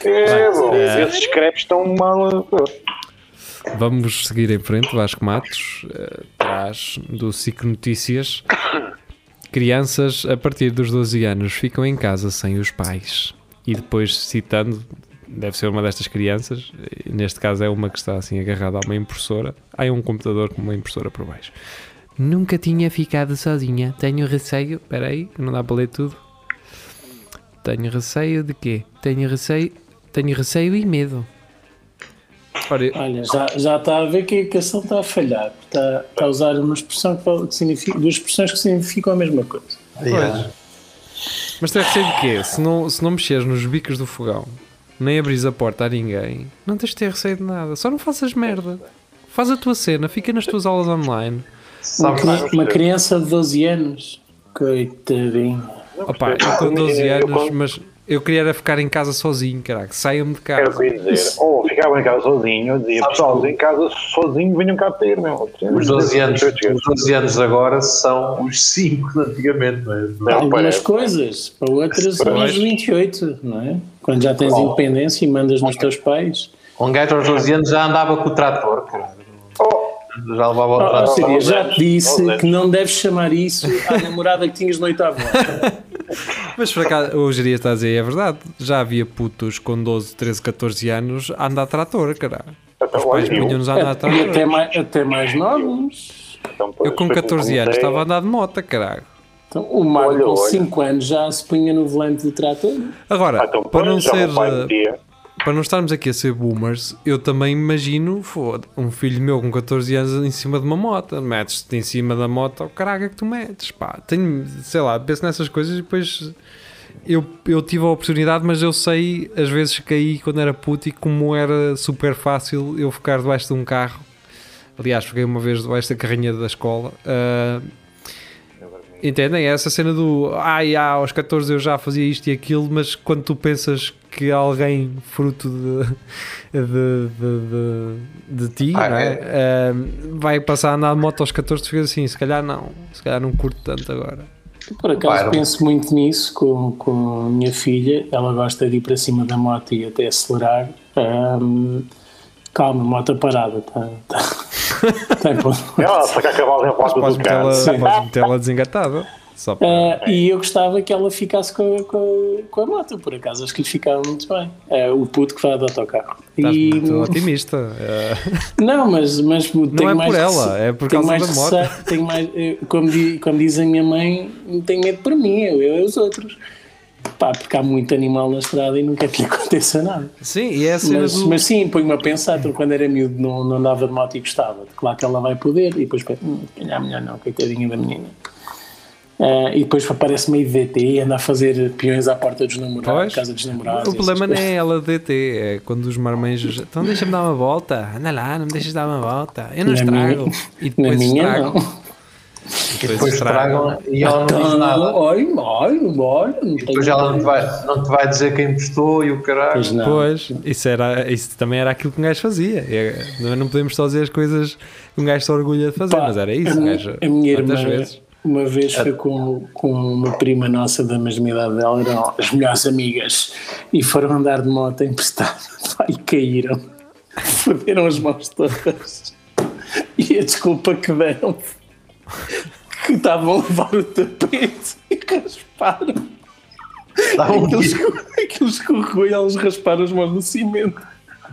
Speaker 5: que é?
Speaker 4: é, bom,
Speaker 3: é.
Speaker 4: Esses crepes estão mal.
Speaker 3: Vamos seguir em frente. Vasco Matos, eh, atrás do SIC Notícias. Crianças a partir dos 12 anos ficam em casa sem os pais. E depois citando, deve ser uma destas crianças, neste caso é uma que está assim agarrada a uma impressora. Há um computador com uma impressora por baixo. Nunca tinha ficado sozinha. Tenho receio. Espera aí, não dá para ler tudo. Tenho receio de quê? Tenho receio, tenho receio e medo. Ora,
Speaker 5: Olha, já, já está a ver que a equação está a falhar. Está, está a usar uma expressão que, significa, duas expressões que significam a mesma coisa.
Speaker 2: Yeah.
Speaker 3: Mas tens receio de quê? Se não, se não mexeres nos bicos do fogão, nem abris a porta a ninguém, não tens de ter receio de nada. Só não faças merda. Faz a tua cena, fica nas tuas aulas online.
Speaker 5: Uma,
Speaker 2: Sabe,
Speaker 5: uma criança de 12 anos, coitadinha.
Speaker 3: Opa, eu com 12
Speaker 4: Eu
Speaker 3: anos, mas eu queria era ficar em casa sozinho, caraca. Saiam de
Speaker 4: Era o
Speaker 3: casa.
Speaker 4: que eu ia dizer. Ou ficava em casa sozinho, eu dizia, pessoal, em casa sozinho, venham cá ter, meu.
Speaker 2: Os 12 anos, os 12 anos agora são os 5 de antigamente, não é?
Speaker 4: Não,
Speaker 5: Algumas
Speaker 4: parece.
Speaker 5: coisas, para outras são os 28, não é? Quando já tens
Speaker 2: Oh.
Speaker 5: independência e mandas nos teus pais.
Speaker 2: Um gajo aos 12 anos já andava com o trator, caralho.
Speaker 4: Oh,
Speaker 2: Já levava o
Speaker 5: Oh,
Speaker 2: trator.
Speaker 5: Síria, já
Speaker 4: anos,
Speaker 5: te disse que não deves chamar isso à namorada que tinhas no oitavo ano.
Speaker 3: Mas por acaso, o Geria está a dizer, é verdade. Já havia putos com 12, 13, 14 anos a andar a trator, caralho.
Speaker 4: então,
Speaker 3: Os pais punham-nos a andar a
Speaker 5: E
Speaker 3: trator.
Speaker 5: até mais, até mais novos.
Speaker 4: então,
Speaker 3: Eu com
Speaker 4: foi
Speaker 3: 14 anos estava a andar de moto, caralho.
Speaker 5: Então, o
Speaker 4: Olha,
Speaker 5: com
Speaker 4: olha.
Speaker 5: 5 anos já se punha no volante do trator.
Speaker 3: Agora,
Speaker 4: Ah, então,
Speaker 3: para não ser. Para não estarmos aqui a ser boomers, eu também imagino foda, um filho meu com 14 anos em cima de uma moto. Metes-te em cima da moto, o caraca que tu metes. Pá, tenho, sei lá, penso nessas coisas e depois eu, eu tive a oportunidade, mas eu sei, às vezes caí quando era puto e como era super fácil eu ficar debaixo de um carro. Aliás, fiquei uma vez debaixo da carrinha da escola. ah, Entendem? Essa cena do ai, ah, aos 14 eu já fazia isto e aquilo, mas quando tu pensas que alguém fruto de, de, de, de, de ti
Speaker 2: Ah,
Speaker 3: não é?
Speaker 2: é.
Speaker 3: Ah, vai passar a andar de moto aos 14, tu ficas assim, se calhar não, se calhar não curto tanto agora.
Speaker 5: Por acaso penso muito nisso com, com a minha filha. Ela gosta de ir para cima da moto e até acelerar. Ahm, calma, moto parada. Tá, tá, tá em ponto.
Speaker 4: Ela saca cavalos em
Speaker 3: Mas
Speaker 4: porta do carro.
Speaker 3: podes metê-la desengatada. Só para...
Speaker 5: Ah, e eu gostava que ela ficasse com, a- com, com a moto, por acaso acho que lhe ficava muito bem. É o puto que vai de autocarro.
Speaker 3: Estás
Speaker 5: E,
Speaker 3: muito otimista. Ah,
Speaker 5: não, mas, mas tenho
Speaker 3: é
Speaker 5: mais
Speaker 3: por ela,
Speaker 5: rece-
Speaker 3: é por
Speaker 5: tenho
Speaker 3: causa
Speaker 5: mais
Speaker 3: da moto.
Speaker 5: receio- Tenho mais, eh, como, di- como diz a minha mãe, não tenho medo por mim, eu, eu e os outros. Pá, porque há muito animal na estrada e não quer que lhe aconteça nada.
Speaker 3: sim, e é a cena
Speaker 5: Mas,
Speaker 3: do.
Speaker 5: mas sim, põe-me a pensar, então, quando era miúdo não, não andava de moto e gostava. Claro que ela vai poder, e depois hum, se calhar melhor não, coitadinha da menina. Ah, e depois aparece meio DT e anda a fazer peões à porta dos namorados, casa dos namorados.
Speaker 3: O problema não é ela DT, é quando os marmanjos. Então deixa-me dar uma volta, anda lá, não me deixes dar uma volta, eu não
Speaker 5: Na
Speaker 3: estrago.
Speaker 5: minha-
Speaker 3: e
Speaker 5: Na
Speaker 3: depois
Speaker 5: minha
Speaker 3: estragam.
Speaker 5: não.
Speaker 3: E
Speaker 2: Depois estragam e ela não diz
Speaker 5: Então,
Speaker 2: nada.
Speaker 5: olha, olha, olha,
Speaker 2: E depois ela não te, vai, não te vai dizer quem emprestou e o caralho.
Speaker 5: Pois não.
Speaker 3: Pois, isso, era, isso também era aquilo que um gajo fazia. É, não- podemos só dizer as coisas que um gajo se orgulha de fazer,
Speaker 5: Pá,
Speaker 3: mas era isso.
Speaker 5: A,
Speaker 3: um
Speaker 5: minha-
Speaker 3: gajo,
Speaker 5: a minha irmã,
Speaker 3: vezes?
Speaker 5: Uma vez foi com, com uma prima nossa da mesma idade dela, eram as melhores amigas, e foram andar de moto emprestada e caíram. Foderam as mãos todas. E a desculpa que deram que estavam a levar o tapete e rasparam. Escorregou- aquilo escorregou e eles rasparam as mãos no cimento.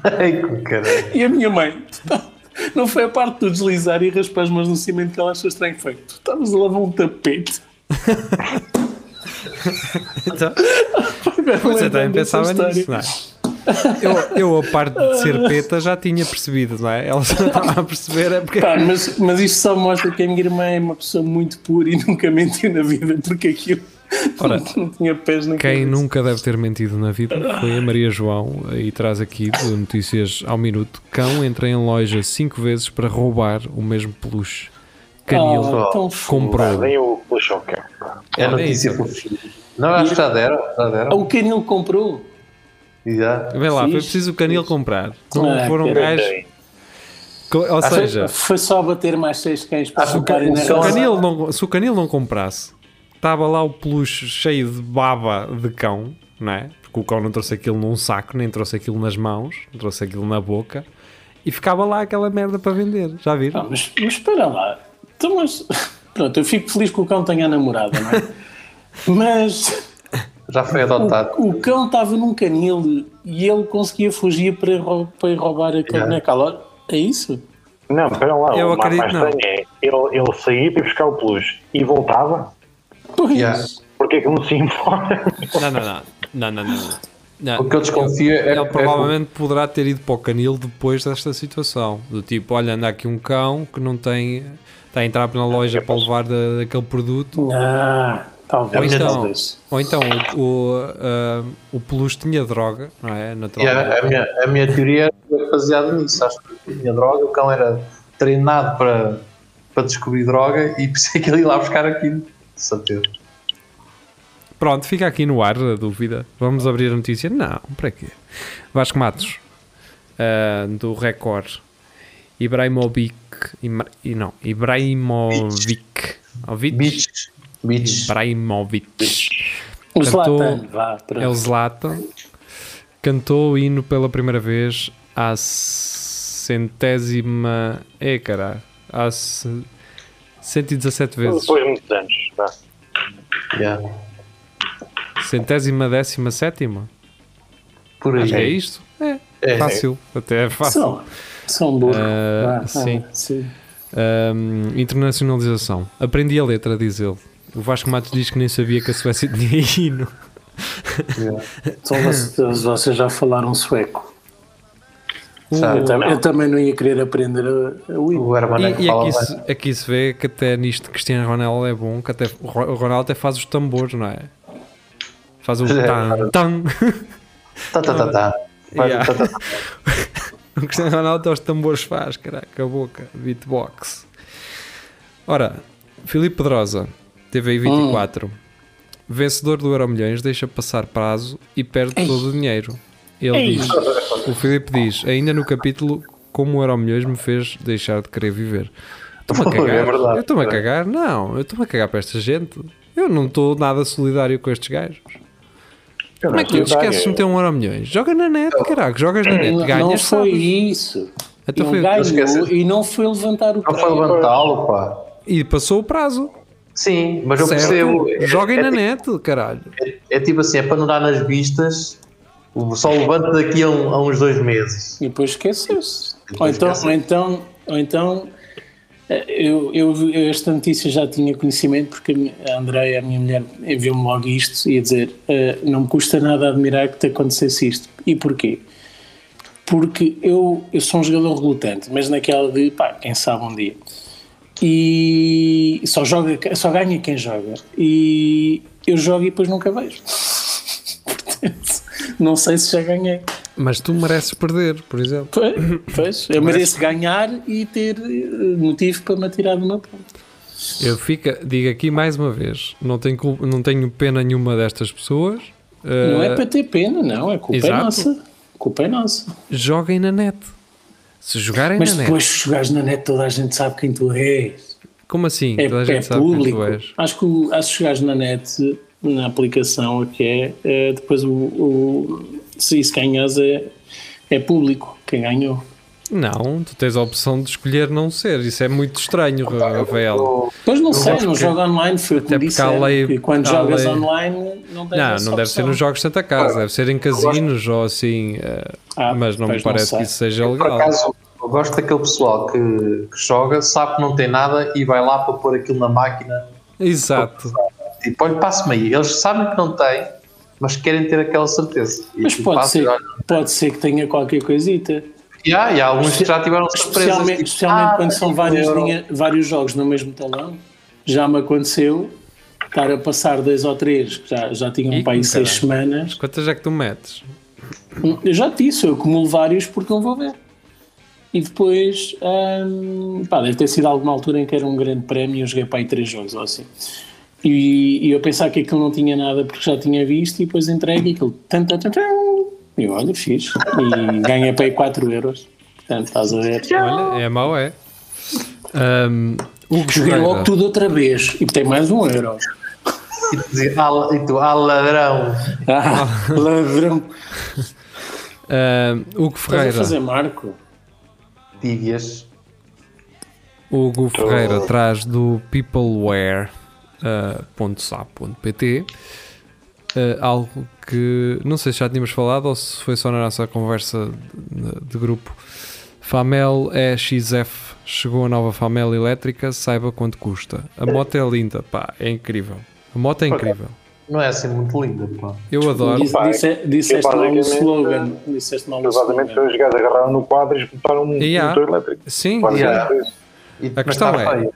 Speaker 2: Ai, que caralho.
Speaker 5: E a minha mãe, tu tá- não foi a parte do deslizar e raspar as mãos no cimento que ela achou estranho. Foi, tu estavas a lavar um tapete.
Speaker 3: Então, eu também pensava nisso, não é? Eu, eu, a parte de ser peta, já tinha percebido, não é? Ela só estava a perceber é porque.
Speaker 5: Pá, mas, mas isto só mostra que a minha irmã é uma pessoa muito pura e nunca mentiu na vida, porque aquilo
Speaker 3: Ora,
Speaker 5: Não tinha pés nem
Speaker 3: quem
Speaker 5: cabeça.
Speaker 3: nunca deve ter mentido na vida foi a Maria João e traz aqui de notícias ao minuto. Cão entra em loja cinco vezes para roubar o mesmo peluche. Canil
Speaker 5: Ah, fofo.
Speaker 3: comprou.
Speaker 4: Nem o puxou que pá.
Speaker 2: É
Speaker 3: Olha
Speaker 2: notícia
Speaker 3: isso.
Speaker 2: fofinha. Não, acho que já deram. Já
Speaker 5: Ah,
Speaker 2: deram.
Speaker 5: O Canil comprou.
Speaker 2: E já.
Speaker 3: Vê lá, foi
Speaker 5: Fixe.
Speaker 3: preciso o Canil comprar. Não
Speaker 5: Ah,
Speaker 3: foram gajos. Ou seja,
Speaker 5: Foi só bater mais seis cães para
Speaker 2: o
Speaker 3: se o,
Speaker 2: cão-
Speaker 3: canil não, se o Canil não comprasse, estava lá o peluche cheio de baba de cão, não é? Porque o cão não trouxe aquilo num saco, nem trouxe aquilo nas mãos, trouxe aquilo na boca e ficava lá aquela merda para vender. Já viram?
Speaker 5: Ah, mas, mas espera lá. Então, mas, pronto, eu fico feliz que o cão tenha namorada, não é? mas
Speaker 2: Já foi adotado.
Speaker 5: o, o cão estava num canil e ele conseguia fugir para, ir roubar aquele
Speaker 2: Yeah.
Speaker 5: boneco. Agora, É isso?
Speaker 4: Não, espera lá.
Speaker 3: Eu
Speaker 4: o mais
Speaker 3: acredito
Speaker 4: mais
Speaker 3: não.
Speaker 4: estranho é ele, ele saía para ir buscar o peluche e voltava.
Speaker 5: Pois.
Speaker 2: Yeah.
Speaker 4: Porque é que não se embora?
Speaker 3: Não, não, não. Não, não, não. não.
Speaker 2: O que eu desconfio é,
Speaker 3: Ele
Speaker 2: é
Speaker 3: provavelmente poderá ter ido para o canil depois desta situação. Do tipo, olha, anda aqui um cão que não tem. Está a entrar na loja para levar da- daquele produto.
Speaker 5: Ah, talvez.
Speaker 3: Ou então,
Speaker 5: talvez.
Speaker 3: ou então o, o, ah, o peluche tinha droga, não é? Naturalmente.
Speaker 2: Yeah, a, minha, a minha teoria é baseada nisso. Acho que tinha droga, o cão era treinado para, para descobrir droga e pensei que ele ia lá buscar aquilo. Certeza.
Speaker 3: Pronto, fica aqui no ar a dúvida. Vamos abrir a notícia? Não, para quê? Vasco Matos, ah, do Record. Ibrahimovic. E não, Ibrahimovic. Ovic?
Speaker 2: Beach. Beach.
Speaker 3: Ibrahimovic.
Speaker 5: O
Speaker 3: Cantou-
Speaker 5: Zlatan, vá.
Speaker 3: É o Zlatan. Cantou o hino pela primeira vez à centésima. É, caralho. Há ce- 117 vezes.
Speaker 4: Depois de muitos anos. Vá.
Speaker 2: Yeah.
Speaker 3: Centésima décima sétima?
Speaker 2: Por aí.
Speaker 3: Acho que é isto? É.
Speaker 2: É.
Speaker 3: Fácil. Até é fácil.
Speaker 5: São, são burro.
Speaker 3: Ah,
Speaker 5: Vá,
Speaker 3: sim.
Speaker 5: ah, sim.
Speaker 3: Internacionalização. Aprendi a letra, diz ele. O Vasco Matos diz que nem sabia que a Suécia tinha hino.
Speaker 5: Então vocês, vocês já falaram sueco. Eu, tam- eu também não ia querer aprender a, a.
Speaker 2: O é
Speaker 3: E, e aqui, se, aqui se vê que até nisto Cristiano Ronaldo é bom, que até, o Ro- o Ronaldo até faz os tambores, não é? Faz o
Speaker 2: É.
Speaker 3: tan, tan.
Speaker 2: Tá, tá, tá, tá.
Speaker 3: Yeah. O Cristiano Ronaldo até os tambores faz, caraca, a boca, beatbox. Ora, Filipe Pedrosa, TVI 24, vencedor do Euro Milhões, deixa passar prazo e perde todo o dinheiro. Ele
Speaker 5: Ei.
Speaker 3: diz, o Filipe diz, ainda no capítulo como o Euro Milhões me fez deixar de querer viver. Estou-me a
Speaker 2: É
Speaker 3: cagar.
Speaker 2: verdade.
Speaker 3: eu estou-me a cagar? Não, eu estou-me a cagar para esta gente. Eu não estou nada solidário com estes gajos. Como é que tu te esqueces de meter um euro milhões? Joga na net, caralho. Jogas na net,
Speaker 5: Não, não
Speaker 3: ganhas.
Speaker 5: foi
Speaker 3: sabes.
Speaker 5: isso.
Speaker 3: Então
Speaker 5: Ele
Speaker 3: foi-
Speaker 5: ganhou e não foi levantar o
Speaker 2: Não foi levantá-lo, pá.
Speaker 3: E passou o prazo.
Speaker 2: Sim, mas eu
Speaker 3: certo?
Speaker 2: percebo. É-
Speaker 3: Joguem
Speaker 2: é,
Speaker 3: na
Speaker 2: tipo-
Speaker 3: net, caralho.
Speaker 2: É, é tipo assim, é para não dar nas vistas, só levanta daqui a, um- a uns dois meses.
Speaker 5: E depois esqueceu-se. Ou então, ou então, ou então eh, eu, eu, eu esta notícia já tinha conhecimento porque a Andréia, a minha mulher, enviou-me logo isto e a dizer eh, não me custa nada admirar que te acontecesse isto. E porquê? Porque eu, eu sou um jogador relutante, mas naquela de pá, quem sabe um dia. E só, joga, só ganha quem joga. E eu jogo e depois nunca vejo. Não sei se já ganhei.
Speaker 3: Mas tu mereces perder, por exemplo.
Speaker 5: Pois, pois, eu mereço ganhar e ter eh, motivo para me atirar de uma ponta.
Speaker 3: Eu fica, digo aqui mais uma vez: não tenho, cul- não tenho pena nenhuma destas pessoas.
Speaker 5: Não
Speaker 3: Uh,
Speaker 5: é para ter pena, não, é culpa é
Speaker 3: exato.
Speaker 5: nossa. A culpa é nossa.
Speaker 3: Joguem na net. Se jogarem
Speaker 5: Mas
Speaker 3: na net.
Speaker 5: depois, se jogares na net, toda a gente sabe quem tu és.
Speaker 3: Como assim?
Speaker 5: É,
Speaker 3: Toda a
Speaker 5: é
Speaker 3: gente sabe quem
Speaker 5: público.
Speaker 3: tu és.
Speaker 5: Acho que acho que jogares na net, na aplicação, o que é, eh, depois o, o- se isso ganhas é, é público, quem ganhou.
Speaker 3: Não, tu tens a opção de escolher não ser. Isso é muito estranho, Rafael.
Speaker 5: Pois não sei,
Speaker 3: porque-
Speaker 5: não jogo online, foi o que
Speaker 3: até porque há
Speaker 5: disseram,
Speaker 3: lei-
Speaker 5: quando jogas
Speaker 3: lei-
Speaker 5: online não tens
Speaker 3: Não, não deve ser
Speaker 5: opção.
Speaker 3: nos jogos de Santa Casa, deve ser em casinos ou assim. eh,
Speaker 5: Ah,
Speaker 3: mas não me
Speaker 5: não
Speaker 3: parece
Speaker 5: sei.
Speaker 3: que isso seja
Speaker 2: Por
Speaker 3: legal.
Speaker 2: acaso, eu gosto daquele pessoal que, que joga, sabe que não tem nada e vai lá para pôr aquilo na máquina.
Speaker 3: Exato.
Speaker 2: Tipo, olha, passe-me aí. Eles sabem que não têm, mas querem ter aquela certeza. E
Speaker 5: Mas
Speaker 2: tipo,
Speaker 5: pode
Speaker 2: passa
Speaker 5: ser,
Speaker 2: olha.
Speaker 5: pode ser que tenha qualquer coisita.
Speaker 2: E há, e há alguns que já tiveram surpresas.
Speaker 5: Especialmente,
Speaker 2: tipo,
Speaker 5: especialmente
Speaker 2: ah,
Speaker 5: quando são
Speaker 2: tipo,
Speaker 5: vários,
Speaker 2: euro.
Speaker 5: linha- vários jogos no mesmo talão. Já me aconteceu estar a passar dois ou três, que já, já tinham
Speaker 3: Ih,
Speaker 5: para aí seis semanas.
Speaker 3: Quantas é que tu metes?
Speaker 5: Eu já te disse, eu acumulo vários porque não vou ver. E depois, hum, pá, deve ter sido alguma altura em que era um grande prémio e eu joguei para aí três jogos ou assim. E, e eu pensava que aquilo não tinha nada porque já tinha visto e depois entregue aquilo. Tan, tan, tan, tan, e eu, olha, fiz. E ganhei para aí 4 euros. Portanto, estás a ver.
Speaker 3: Olha, é mau, é. Ahm, Hugo
Speaker 5: Joguei
Speaker 3: Ferreira.
Speaker 5: logo tudo outra vez e tem mais um euro.
Speaker 2: E tu, dizia, ah, e tu, ah, ladrão.
Speaker 5: Ah, ladrão.
Speaker 3: Ahm, Hugo
Speaker 5: Estás a
Speaker 3: Ferreira.
Speaker 5: fazer Marco?
Speaker 2: Tíbias.
Speaker 3: Hugo Ferreira traz do peopleware.sap.pt uh, algo que não sei se já tínhamos falado ou se foi só na nossa conversa de, de grupo. Famel EXF chegou a nova Famel elétrica, saiba quanto custa. A moto é linda, pá, é incrível. A moto é incrível.
Speaker 2: Não é assim muito linda, pá.
Speaker 3: Eu adoro.
Speaker 5: Disse-
Speaker 4: Pá,
Speaker 5: disse- Disseste mal o
Speaker 4: basicamente,
Speaker 5: slogan. Disseste mal o
Speaker 4: Exatamente,
Speaker 5: slogan.
Speaker 4: os gajos agarraram no quadro e botaram um
Speaker 3: Yeah.
Speaker 4: motor elétrico.
Speaker 3: Sim,
Speaker 2: Yeah.
Speaker 3: A questão
Speaker 2: está
Speaker 3: é-
Speaker 2: feio.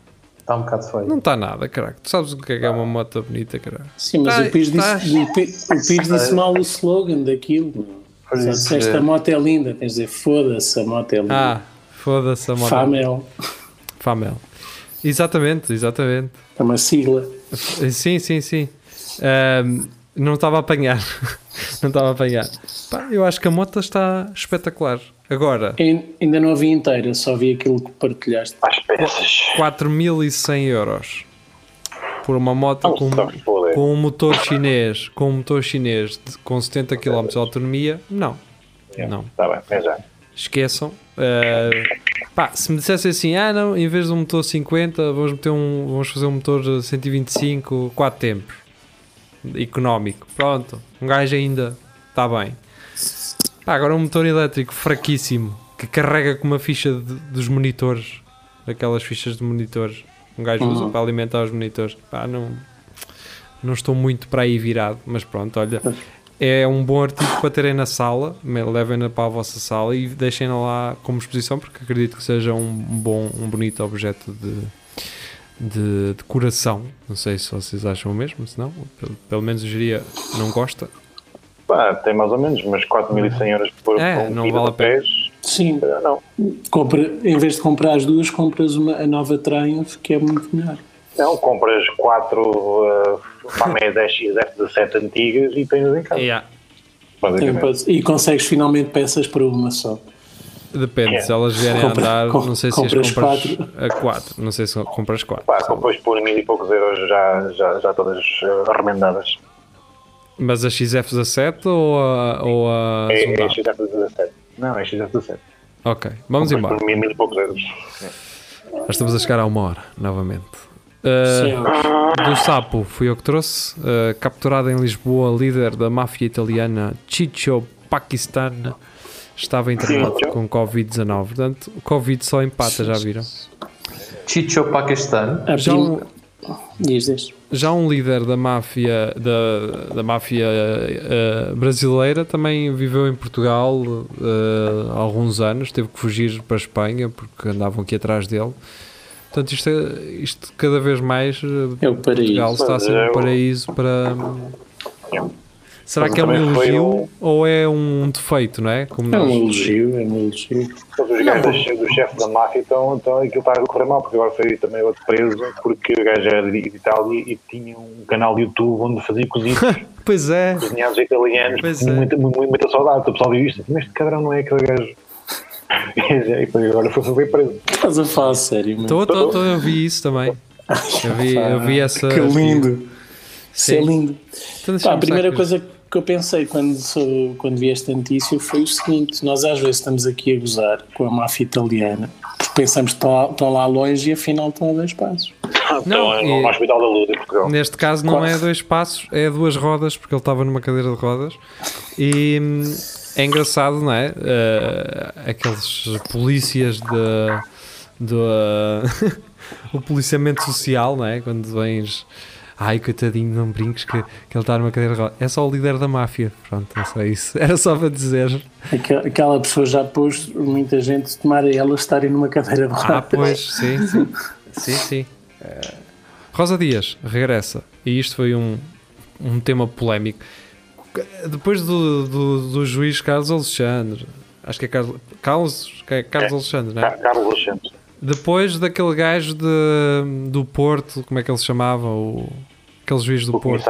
Speaker 2: Está um bocado feio.
Speaker 3: não está nada, caralho. Tu sabes o que é que é uma moto bonita, caralho?
Speaker 5: Sim, mas
Speaker 3: Tá-
Speaker 5: o Pires
Speaker 3: tá-
Speaker 5: disse, o Pi- o Pires disse mal o slogan daquilo.
Speaker 2: isso,
Speaker 5: disseste
Speaker 2: é.
Speaker 5: moto é linda, tens de dizer foda-se, a moto é linda.
Speaker 3: Ah, foda-se a moto.
Speaker 5: Famel,
Speaker 3: Famel. Exatamente, exatamente.
Speaker 5: é uma sigla.
Speaker 3: Sim, sim, sim. Ahm, não estava a apanhar. não estava a apanhar. Pá, eu acho que a moto está espetacular. Agora,
Speaker 5: Eu ainda não a vi inteira, só vi aquilo que partilhaste.
Speaker 4: Às peças.
Speaker 3: 4.100 euros por uma moto
Speaker 4: Não
Speaker 3: com, com um motor chinês, com um motor chinês de- com 70 km de autonomia. Não, não.
Speaker 4: Está bem, é já.
Speaker 3: esqueçam. Uh, pá, se me dissessem assim, ah não, em vez de um motor 50, vamos, meter um, vamos fazer um motor 125, 4 tempos, económico. Pronto, um gajo ainda está bem. Pá, agora um motor elétrico fraquíssimo que carrega com uma ficha de- dos monitores, aquelas fichas de monitores. Um gajo usa para alimentar os monitores. Pá, não, não estou muito para aí virado, mas pronto, olha. É um bom artigo para terem na sala, levem-na para a vossa sala e deixem-na lá como exposição, porque acredito que seja um bom, um bonito objeto de, de decoração. Não sei se vocês acham o mesmo, se não, pelo, pelo menos o Geria não gosta.
Speaker 4: Pá, tem mais ou menos, mas 4.100 euros por
Speaker 3: É,
Speaker 4: por um
Speaker 3: não vale a pena.
Speaker 4: pés,
Speaker 5: Sim,
Speaker 4: não.
Speaker 5: compra, em vez de comprar as duas, compras uma, a nova Triumph, que é muito melhor.
Speaker 4: Não, compras 4 uh, Famé 10XF17 antigas e tens em casa.
Speaker 3: Yeah.
Speaker 5: E consegues finalmente peças para uma só.
Speaker 3: Depende,
Speaker 4: É.
Speaker 3: se elas vierem
Speaker 5: Compra-
Speaker 3: a andar,
Speaker 5: com-
Speaker 3: não sei se as
Speaker 5: compras quatro.
Speaker 3: a 4, não sei se compras 4.
Speaker 4: Pá, depois por mil e poucos euros já, já, já todas uh, remendadas.
Speaker 3: Mas a XF17 ou a, ou a
Speaker 4: É, é
Speaker 3: Zundap?
Speaker 4: XF17. Não, é XF17.
Speaker 3: Ok, vamos embora.
Speaker 4: Por mil, mil e poucos euros.
Speaker 3: Já estamos a chegar a uma hora, novamente. Uh,
Speaker 5: Sim,
Speaker 3: do Sapo, fui eu que trouxe. Uh, capturado em Lisboa, líder da máfia italiana Chicho Pakistan estava internado
Speaker 4: Chicho.
Speaker 3: com Covid-19. Portanto, o Covid só empata, já viram?
Speaker 2: Chicho Paquistão.
Speaker 5: a
Speaker 3: Já
Speaker 5: Diz, diz.
Speaker 3: Já um líder da máfia, da, da máfia uh, brasileira também viveu em Portugal uh, há alguns anos. Teve que fugir para a Espanha porque andavam aqui atrás dele. Portanto, isto, é, isto cada vez mais uh,
Speaker 5: É o paraíso.
Speaker 3: Portugal está a ser um
Speaker 4: eu-
Speaker 3: paraíso para. Será
Speaker 4: Mas
Speaker 3: que é um elogio
Speaker 4: um-
Speaker 3: ou é um defeito, não é? Como
Speaker 5: É um
Speaker 3: nós.
Speaker 5: elogio, é um elogio.
Speaker 4: Todos os gajos do chefe da máfia estão, estão aquilo está a correr mal, porque agora foi também outro preso, porque o gajo era de Itália e tinha um canal de YouTube onde fazia cozidos
Speaker 3: Pois é.
Speaker 4: cozinhados italianos,
Speaker 3: Pois é.
Speaker 4: muita, muita, muita saudade. O pessoal viu isto, mas este cabrão não é aquele gajo. E foi, agora foi, foi preso.
Speaker 5: Estás a falar sério.
Speaker 3: Estou, estou, estou, eu vi isso também. Eu vi, eu vi essa.
Speaker 5: Que lindo. Isso é lindo.
Speaker 3: Então,
Speaker 5: Pá, a primeira coisa que eu pensei quando, sou- quando vi esta notícia foi o seguinte: nós às vezes estamos aqui a gozar com a máfia italiana porque pensamos que estão lá, estão lá longe e afinal estão a dois passos.
Speaker 3: Não,
Speaker 4: então, é no Hospital da Luz Portugal.
Speaker 3: Neste caso não é dois passos, é duas rodas, porque ele estava numa cadeira de rodas. E hum, é engraçado, não é? Eh, aqueles polícias de. de o policiamento social, não é? Quando vens. Ai, coitadinho, não brinques que, que ele está numa cadeira de rodas. É só o líder da máfia. Pronto, é só isso. Era só para dizer.
Speaker 5: Aquela, aquela pessoa já pôs muita gente tomar a elas estarem numa cadeira de
Speaker 3: Ah,
Speaker 5: rodas.
Speaker 3: pois, sim, sim. Sim, sim. Rosa Dias regressa. E isto foi um, um tema polémico. Depois do, do, do juiz Carlos Alexandre, acho que é Carlos, Carlos, que é Carlos
Speaker 4: É.
Speaker 3: Alexandre, não é?
Speaker 4: Car- Carlos Alexandre.
Speaker 3: Depois daquele gajo de, do Porto, como é que ele se chamava? O, aquele juiz do
Speaker 4: O
Speaker 3: Porto.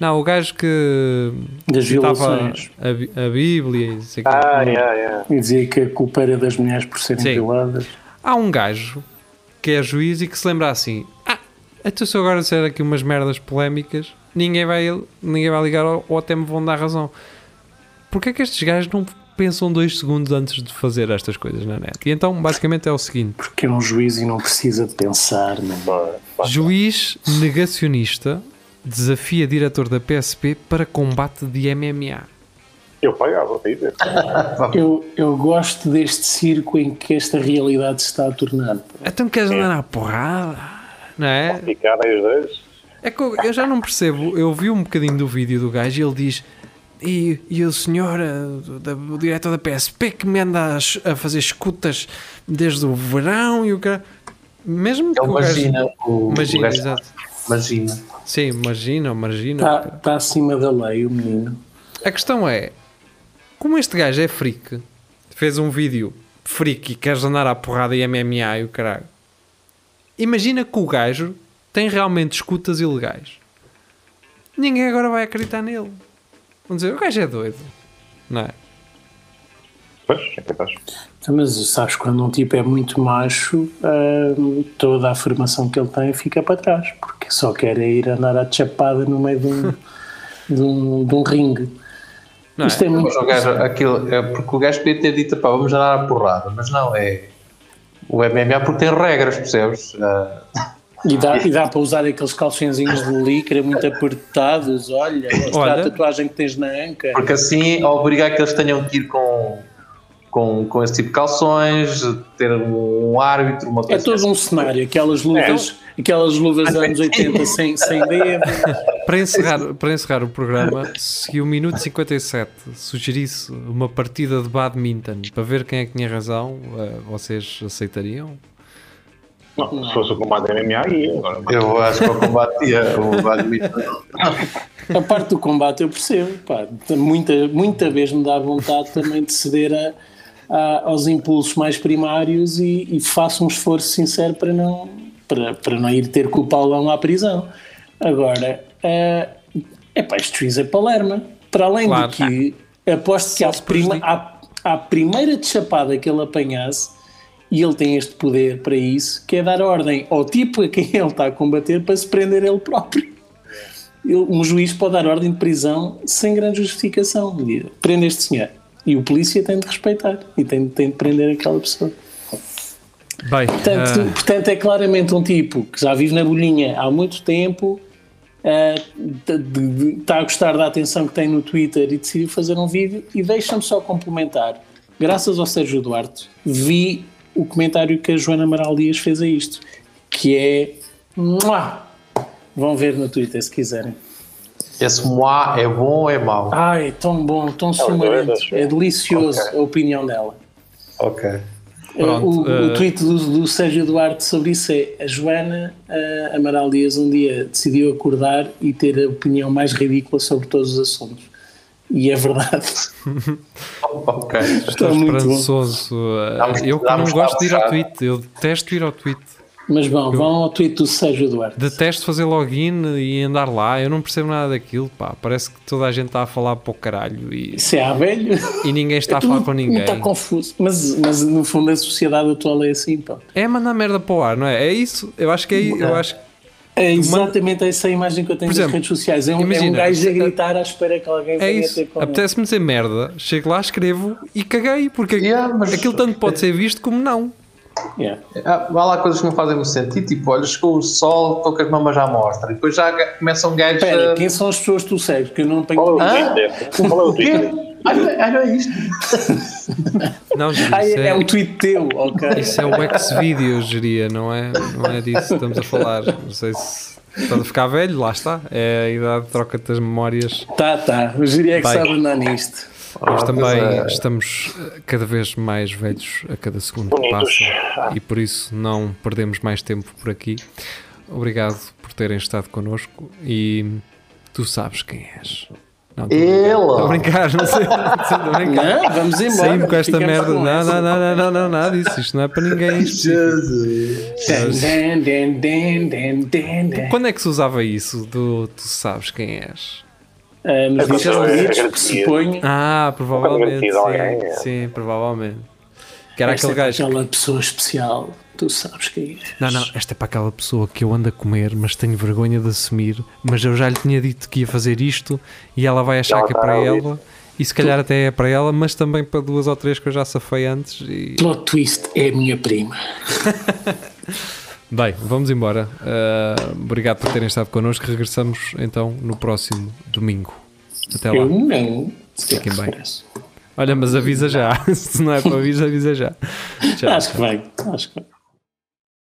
Speaker 4: não o
Speaker 3: gajo que
Speaker 5: Das violações.
Speaker 3: a, a Bíblia e.
Speaker 4: Ah, yeah, yeah.
Speaker 5: E dizia que a culpa era das mulheres por serem
Speaker 3: Sim.
Speaker 5: violadas.
Speaker 3: Há um gajo que é juiz e que se lembra assim: Ah, então se eu agora disser aqui umas merdas polémicas, ninguém vai, ninguém vai ligar ou, ou até me vão dar razão. Porquê é que estes gajos não pensam dois segundos antes de fazer estas coisas na net? E então, basicamente, é o seguinte:
Speaker 5: Porque é um juiz e não precisa de pensar.
Speaker 4: Bora.
Speaker 3: juiz negacionista desafia diretor da PSP para combate de MMA.
Speaker 4: Eu pagava para ir ver.
Speaker 5: Eu, eu gosto deste circo em que esta realidade se está a tornar.
Speaker 3: Então queres andar à porrada? Não é?
Speaker 4: Ficar aí os dois.
Speaker 3: É que eu, eu já não percebo. Eu vi um bocadinho do vídeo do gajo e ele diz. E, e o senhor, eh, da- o diretor da PSP, que me anda a, a fazer escutas desde o verão e o cara. Mesmo que
Speaker 2: Ele imagina o,
Speaker 3: Imagina, exato.
Speaker 2: Imagina.
Speaker 3: Sim, imagina, imagina.
Speaker 5: Está, está acima da lei o menino.
Speaker 3: A questão é: como este gajo é freak, fez um vídeo freak e queres andar à porrada e MMA e o caralho, imagina que o gajo tem realmente escutas ilegais. Ninguém agora vai acreditar nele. Vão dizer: o gajo é doido, não é?
Speaker 4: Pois, é capaz.
Speaker 5: Então, Mas sabes, quando um tipo é muito macho, hum, toda a afirmação que ele tem fica para trás, porque só quer é ir andar à chapada no meio de um, de um, de um ringue.
Speaker 3: Não é?
Speaker 5: Isto é muito.
Speaker 2: Mas o gajo, aquilo, é porque o gajo podia ter dito, pá, vamos andar à porrada, mas não, é o MMA porque tem regras, percebes? Ah,
Speaker 5: E dá, e dá para usar aqueles calçõezinhos de licra muito apertados, olha,
Speaker 3: Olha.
Speaker 5: a tatuagem que tens na anca.
Speaker 2: porque assim obrigar que eles tenham que ir com, com, com esse tipo de calções, ter um árbitro, uma
Speaker 5: É
Speaker 2: coisa
Speaker 5: todo um cenário, aquelas luvas, aquelas luvas dos anos 80 sem, sem dedo.
Speaker 3: Para encerrar, para encerrar o programa, se o minuto 57 sugerisse uma partida de badminton para ver quem é que tinha razão, eh, vocês aceitariam?
Speaker 4: Não, se fosse o combate MMA, ia. Agora,
Speaker 2: Eu acho que eu combatia o badminton.
Speaker 5: A parte do combate eu percebo, pá, muita, muita vez me dá vontade também de ceder a, a- aos impulsos mais primários e, e faço um esforço sincero para não, para, para não ir ter com o Paulão à prisão. Agora, é pá, isto juiz é Palerma. Para além
Speaker 3: Claro.
Speaker 5: de que aposto que à, prima, à, à primeira chapada que ele apanhasse, e ele tem este poder para isso, que é dar ordem ao tipo a quem ele está a combater para se prender ele próprio. Ele- um juiz pode dar ordem de prisão sem grande justificação. Diz, Prende este senhor. E o polícia tem de respeitar e tem, tem de prender aquela pessoa.
Speaker 3: Bem,
Speaker 5: Portanto,
Speaker 3: eh,
Speaker 5: portanto, é claramente um tipo que já vive na bolinha há muito tempo, de- está a gostar da atenção que tem no Twitter e decidiu fazer um vídeo. E deixa-me só complementar. Graças ao Sérgio Duarte, vi o comentário que a Joana Amaral Dias fez a isto, que é. Mua! Vão ver no Twitter se quiserem.
Speaker 2: Esse moá é bom ou é mau?
Speaker 5: Ai, tão bom, tão sumarento.
Speaker 4: dois,
Speaker 5: É delicioso
Speaker 2: Ok.
Speaker 5: a opinião dela.
Speaker 2: Ok.
Speaker 3: Pronto,
Speaker 5: o, o
Speaker 3: eh,
Speaker 5: tweet do, do Sérgio Duarte sobre isso é a Joana eh, Amaral Dias um dia decidiu acordar e ter a opinião mais ridícula sobre todos os assuntos. E é verdade.
Speaker 2: Ok.
Speaker 5: Está
Speaker 3: estou
Speaker 5: muito
Speaker 3: esperançoso. eh, eu que não gosto de ir ao tweet, eu detesto ir ao tweet.
Speaker 5: Mas bom, vão ao tweet do Sérgio Duarte.
Speaker 3: Detesto fazer login e andar lá, eu não percebo nada daquilo, pá. Parece que toda a gente está a falar para o caralho e,
Speaker 5: Isso é a velho.
Speaker 3: e ninguém está a falar com ninguém.
Speaker 5: Está confuso. Mas, mas no fundo a sociedade atual é assim, pá.
Speaker 3: É mandar merda para o ar, não é? É isso. Eu acho que é eu acho que
Speaker 5: É exatamente essa a imagem que eu tenho
Speaker 3: Por
Speaker 5: das
Speaker 3: exemplo,
Speaker 5: redes sociais. É um, é um
Speaker 3: imagina,
Speaker 5: gajo a gritar à espera que alguém
Speaker 3: é
Speaker 5: venha
Speaker 3: isso.
Speaker 5: ter com ele.
Speaker 3: Apetece-me dizer merda, chego lá, escrevo e caguei, porque
Speaker 2: Yeah, mas-
Speaker 3: aquilo tanto pode ser visto como não.
Speaker 5: Yeah.
Speaker 2: Ah, Há lá coisas que não fazem muito sentido, tipo, olha, chegou o sol, estou com as mamas à mostra, e depois já começam gajos
Speaker 5: Espera,
Speaker 2: a...
Speaker 5: quem são as pessoas que tu segues? Que eu não tenho.
Speaker 4: Qual é o? Twitter? Qual é o? Twitter?
Speaker 2: Ah, é- ah, é isto?
Speaker 3: Não, Giri,
Speaker 5: Ah,
Speaker 3: isso
Speaker 5: é,
Speaker 3: é,
Speaker 5: um tweet teu, ok.
Speaker 3: isso é o X-Videos, geria, não é? Não é disso que estamos a falar. Não sei se estás a ficar velho, lá está. É a idade, troca-te as memórias.
Speaker 5: Tá, tá. O Giri é que
Speaker 3: Bem.
Speaker 5: sabe andar nisto.
Speaker 3: Nós
Speaker 2: Ah,
Speaker 3: também
Speaker 2: é.
Speaker 3: estamos eh, cada vez mais velhos a cada segundo que
Speaker 4: Bonitos.
Speaker 3: passa e por isso não perdemos mais tempo por aqui. obrigado por terem estado connosco e tu sabes quem és. Não,
Speaker 2: Ele!
Speaker 3: Estou a brincar, não sei. Estou a brincar.
Speaker 5: Não, vamos embora.
Speaker 3: Saímos com esta merda.
Speaker 5: com
Speaker 3: Não, não, não, não, não, não, nada disso. Isto não é para ninguém.
Speaker 5: dan.
Speaker 3: Quando é que se usava isso do tu sabes quem és?
Speaker 5: Ah, nos
Speaker 4: É é
Speaker 5: Unidos,
Speaker 4: agradecido.
Speaker 5: suponho.
Speaker 3: Ah, provavelmente. Sim,
Speaker 4: é.
Speaker 3: sim, provavelmente. Que era
Speaker 5: Esta
Speaker 3: aquele
Speaker 5: é
Speaker 3: gajo. que-
Speaker 5: aquela pessoa especial. Tu sabes quem é.
Speaker 3: Não, não, esta é para aquela pessoa que eu ando a comer, mas tenho vergonha de assumir. Mas eu já lhe tinha dito que ia fazer isto e ela vai achar
Speaker 4: Ela
Speaker 3: que é
Speaker 4: está
Speaker 3: para ela. E se calhar até é para ela, mas também para duas ou três que eu já safei antes. E...
Speaker 5: Plot twist é a minha prima.
Speaker 3: Bem, vamos embora. Ah, obrigado por terem estado connosco. Regressamos então no próximo domingo. Até lá.
Speaker 5: Eu não.
Speaker 3: Fiquem bem. Olha, mas avisa já. Se não é para avisar, avisa já. Tchau.
Speaker 5: Acho que vai. Acho que vai.